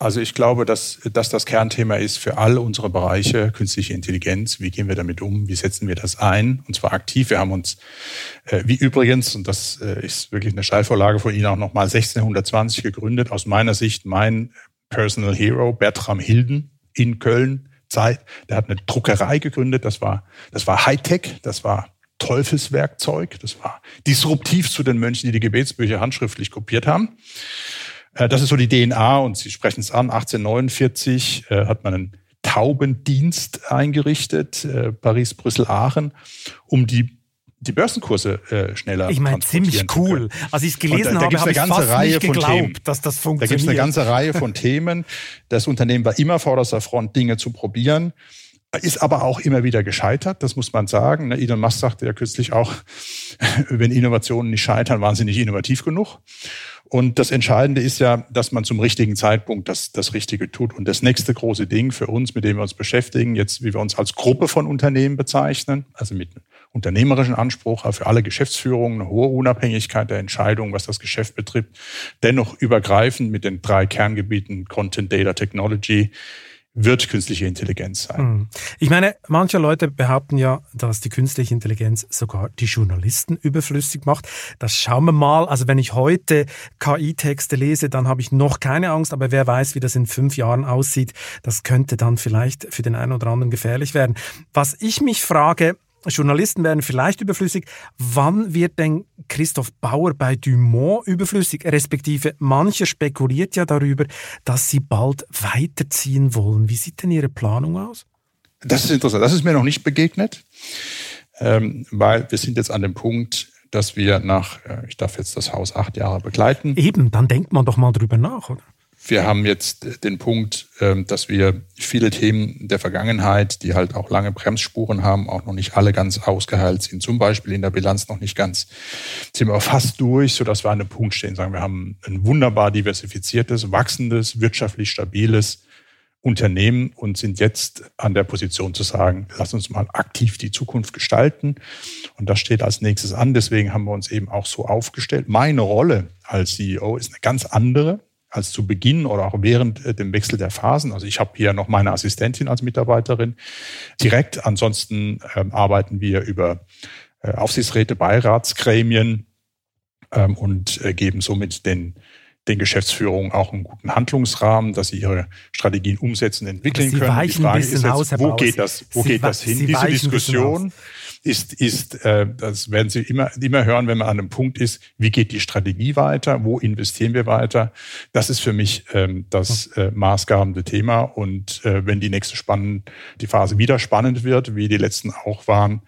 Also ich glaube, dass, dass das Kernthema ist für alle unsere Bereiche künstliche Intelligenz. Wie gehen wir damit um? Wie setzen wir das ein? Und zwar aktiv. Wir haben uns, äh, wie übrigens, und das äh, ist wirklich eine Steilvorlage von Ihnen auch nochmal 1620 gegründet. Aus meiner Sicht mein Personal Hero, Bertram Hilden in Köln. Zeit. Der hat eine Druckerei gegründet. Das war, das war Hightech. Das war Teufelswerkzeug. Das war disruptiv zu den Mönchen, die die Gebetsbücher handschriftlich kopiert haben. Äh, das ist so die DNA und Sie sprechen es an. 1849 äh, hat man einen Taubendienst eingerichtet, äh, Paris, Brüssel, Aachen, um die die Börsenkurse äh, schneller Ich meine, ziemlich cool. Als ich es gelesen da, da habe, habe ich fast Reihe nicht geglaubt, Themen. dass das funktioniert. Da gibt es eine ganze Reihe von Themen. Das Unternehmen war immer vorderster Front, Dinge zu probieren. Ist aber auch immer wieder gescheitert, das muss man sagen. Ne, Elon Musk sagte ja kürzlich auch, (laughs) wenn Innovationen nicht scheitern, waren sie nicht innovativ genug. Und das Entscheidende ist ja, dass man zum richtigen Zeitpunkt das, das Richtige tut. Und das nächste große Ding für uns, mit dem wir uns beschäftigen, jetzt wie wir uns als Gruppe von Unternehmen bezeichnen, also mit unternehmerischen Anspruch, für alle Geschäftsführungen, eine hohe Unabhängigkeit der Entscheidung, was das Geschäft betrifft, dennoch übergreifend mit den drei Kerngebieten Content, Data, Technology, wird künstliche Intelligenz sein. Hm. Ich meine, manche Leute behaupten ja, dass die künstliche Intelligenz sogar die Journalisten überflüssig macht. Das schauen wir mal. Also wenn ich heute KI-Texte lese, dann habe ich noch keine Angst, aber wer weiß, wie das in fünf Jahren aussieht. Das könnte dann vielleicht für den einen oder anderen gefährlich werden. Was ich mich frage, Journalisten werden vielleicht überflüssig. Wann wird denn Christoph Bauer bei Dumont überflüssig? Respektive mancher spekuliert ja darüber, dass sie bald weiterziehen wollen. Wie sieht denn Ihre Planung aus? Das ist interessant. Das ist mir noch nicht begegnet, ähm, weil wir sind jetzt an dem Punkt, dass wir nach, äh, ich darf jetzt das Haus acht Jahre begleiten. Eben, dann denkt man doch mal drüber nach, oder? Wir haben jetzt den Punkt, ähm, dass wir viele Themen der Vergangenheit, die halt auch lange Bremsspuren haben, auch noch nicht alle ganz ausgeheilt sind. Zum Beispiel in der Bilanz noch nicht ganz, sind wir fast durch, sodass wir an einem Punkt stehen, sagen wir haben ein wunderbar diversifiziertes, wachsendes, wirtschaftlich stabiles Unternehmen und sind jetzt an der Position zu sagen, lass uns mal aktiv die Zukunft gestalten. Und das steht als nächstes an. Deswegen haben wir uns eben auch so aufgestellt. Meine Rolle als CEO ist eine ganz andere als zu Beginn oder auch während äh, dem Wechsel der Phasen. Also ich habe hier noch meine Assistentin als Mitarbeiterin direkt. Ansonsten ähm, arbeiten wir über äh, Aufsichtsräte, Beiratsgremien ähm, und äh, geben somit den den Geschäftsführungen auch einen guten Handlungsrahmen, dass sie ihre Strategien umsetzen, entwickeln können. Die Frage ist jetzt, wo geht das, wo geht das hin? Diese Diskussion, ist, ist äh, das werden Sie immer, immer hören, wenn man an einem Punkt ist, wie geht die Strategie weiter, wo investieren wir weiter. Das ist für mich ähm, das äh, maßgabende Thema. Und äh, wenn die nächste spannend, die Phase wieder spannend wird, wie die letzten auch waren,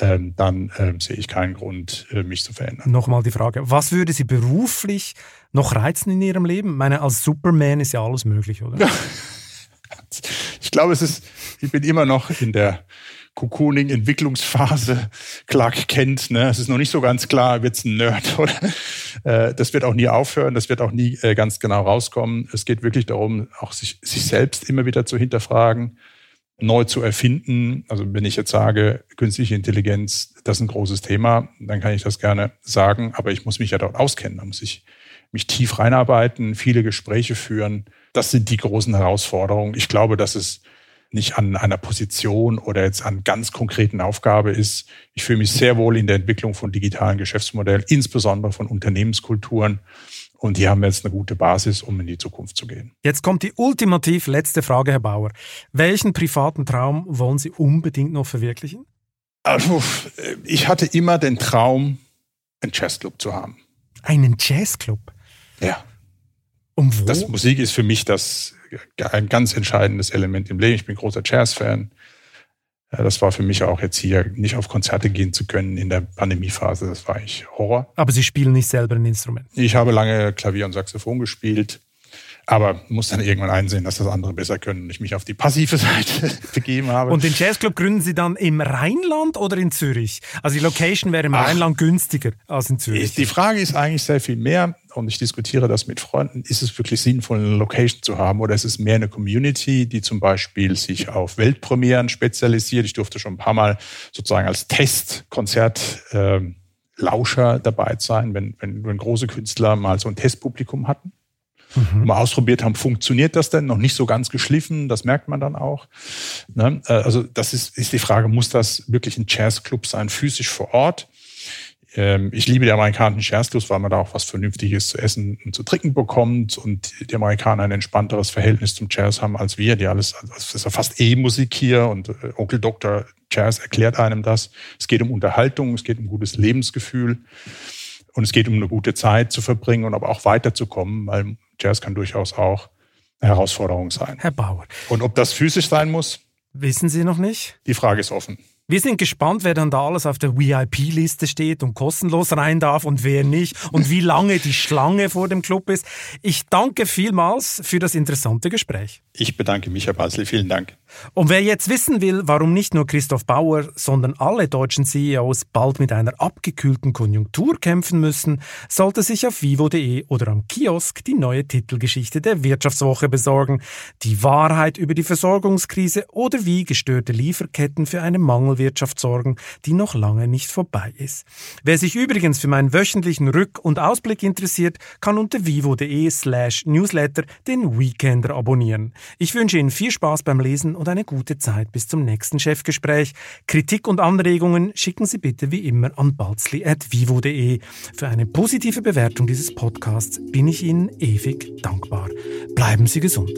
ähm, dann ähm, sehe ich keinen Grund, äh, mich zu verändern. Nochmal die Frage, was würde Sie beruflich noch reizen in Ihrem Leben? Ich meine, als Superman ist ja alles möglich, oder? (laughs) ich glaube, es ist, ich bin immer noch in der Cocooning-Entwicklungsphase. Clark kennt, ne? Es ist noch nicht so ganz klar, wird's ein Nerd (laughs) oder äh, das wird auch nie aufhören, das wird auch nie äh, ganz genau rauskommen. Es geht wirklich darum, auch sich, sich selbst immer wieder zu hinterfragen, neu zu erfinden. Also wenn ich jetzt sage, künstliche Intelligenz, das ist ein großes Thema, dann kann ich das gerne sagen, aber ich muss mich ja dort auskennen, da muss ich mich tief reinarbeiten, viele Gespräche führen. Das sind die großen Herausforderungen. Ich glaube, dass es nicht an einer Position oder jetzt an ganz konkreten Aufgabe ist. Ich fühle mich sehr wohl in der Entwicklung von digitalen Geschäftsmodellen, insbesondere von Unternehmenskulturen. Und die haben jetzt eine gute Basis, um in die Zukunft zu gehen. Jetzt kommt die ultimativ letzte Frage, Herr Bauer. Welchen privaten Traum wollen Sie unbedingt noch verwirklichen? Also, ich hatte immer den Traum, einen Jazzclub zu haben. Einen Jazzclub? Ja. Und wo? Das Musik ist für mich das ein ganz entscheidendes Element im Leben. Ich bin großer Jazz-Fan. Das war für mich auch jetzt hier nicht auf Konzerte gehen zu können in der Pandemiephase. Das war eigentlich Horror. Aber Sie spielen nicht selber ein Instrument? Ich habe lange Klavier und Saxophon gespielt. Aber muss dann irgendwann einsehen, dass das andere besser können und ich mich auf die passive (laughs) Seite begeben habe. Und den Jazzclub gründen Sie dann im Rheinland oder in Zürich? Also die Location wäre im Ach, Rheinland günstiger als in Zürich. Die Frage ist eigentlich sehr viel mehr und ich diskutiere das mit Freunden. Ist es wirklich sinnvoll, eine Location zu haben oder ist es mehr eine Community, die zum Beispiel sich auf Weltpremieren spezialisiert? Ich durfte schon ein paar Mal sozusagen als Testkonzert äh, Lauscher dabei sein, wenn, wenn, wenn große Künstler mal so ein Testpublikum hatten mhm. mal ausprobiert haben, funktioniert das denn? Noch nicht so ganz geschliffen, das merkt man dann auch. Ne? Äh, also das ist, ist die Frage, muss das wirklich ein Jazzclub sein, physisch vor Ort? Ähm, ich liebe die amerikanischen Jazzclubs, weil man da auch was Vernünftiges zu essen und zu trinken bekommt und die Amerikaner ein entspannteres Verhältnis zum Jazz haben als wir, die alles, also das ist ja fast E-Musik hier und äh, Onkel Dr. Jazz erklärt einem das. Es geht um Unterhaltung, es geht um gutes Lebensgefühl und es geht um eine gute Zeit zu verbringen und aber auch weiterzukommen, weil Jazz kann durchaus auch eine Herausforderung sein. Herr Bauer. Und ob das physisch sein muss? Wissen Sie noch nicht? Die Frage ist offen. Wir sind gespannt, wer dann da alles auf der VIP-Liste steht und kostenlos rein darf und wer nicht und wie lange die Schlange vor dem Club ist. Ich danke vielmals für das interessante Gespräch. Ich bedanke mich, Herr Basel. Vielen Dank. Und wer jetzt wissen will, warum nicht nur Christoph Bauer, sondern alle deutschen CEOs bald mit einer abgekühlten Konjunktur kämpfen müssen, sollte sich auf vivo.de oder am Kiosk die neue Titelgeschichte der Wirtschaftswoche besorgen. Die Wahrheit über die Versorgungskrise oder wie gestörte Lieferketten für eine Mangelwirtschaft sorgen, die noch lange nicht vorbei ist. Wer sich übrigens für meinen wöchentlichen Rück- und Ausblick interessiert, kann unter vivo.de slash newsletter den Weekender abonnieren. Ich wünsche Ihnen viel Spaß beim Lesen und eine gute Zeit bis zum nächsten Chefgespräch. Kritik und Anregungen schicken Sie bitte wie immer an balzli.vivo.de. Für eine positive Bewertung dieses Podcasts bin ich Ihnen ewig dankbar. Bleiben Sie gesund.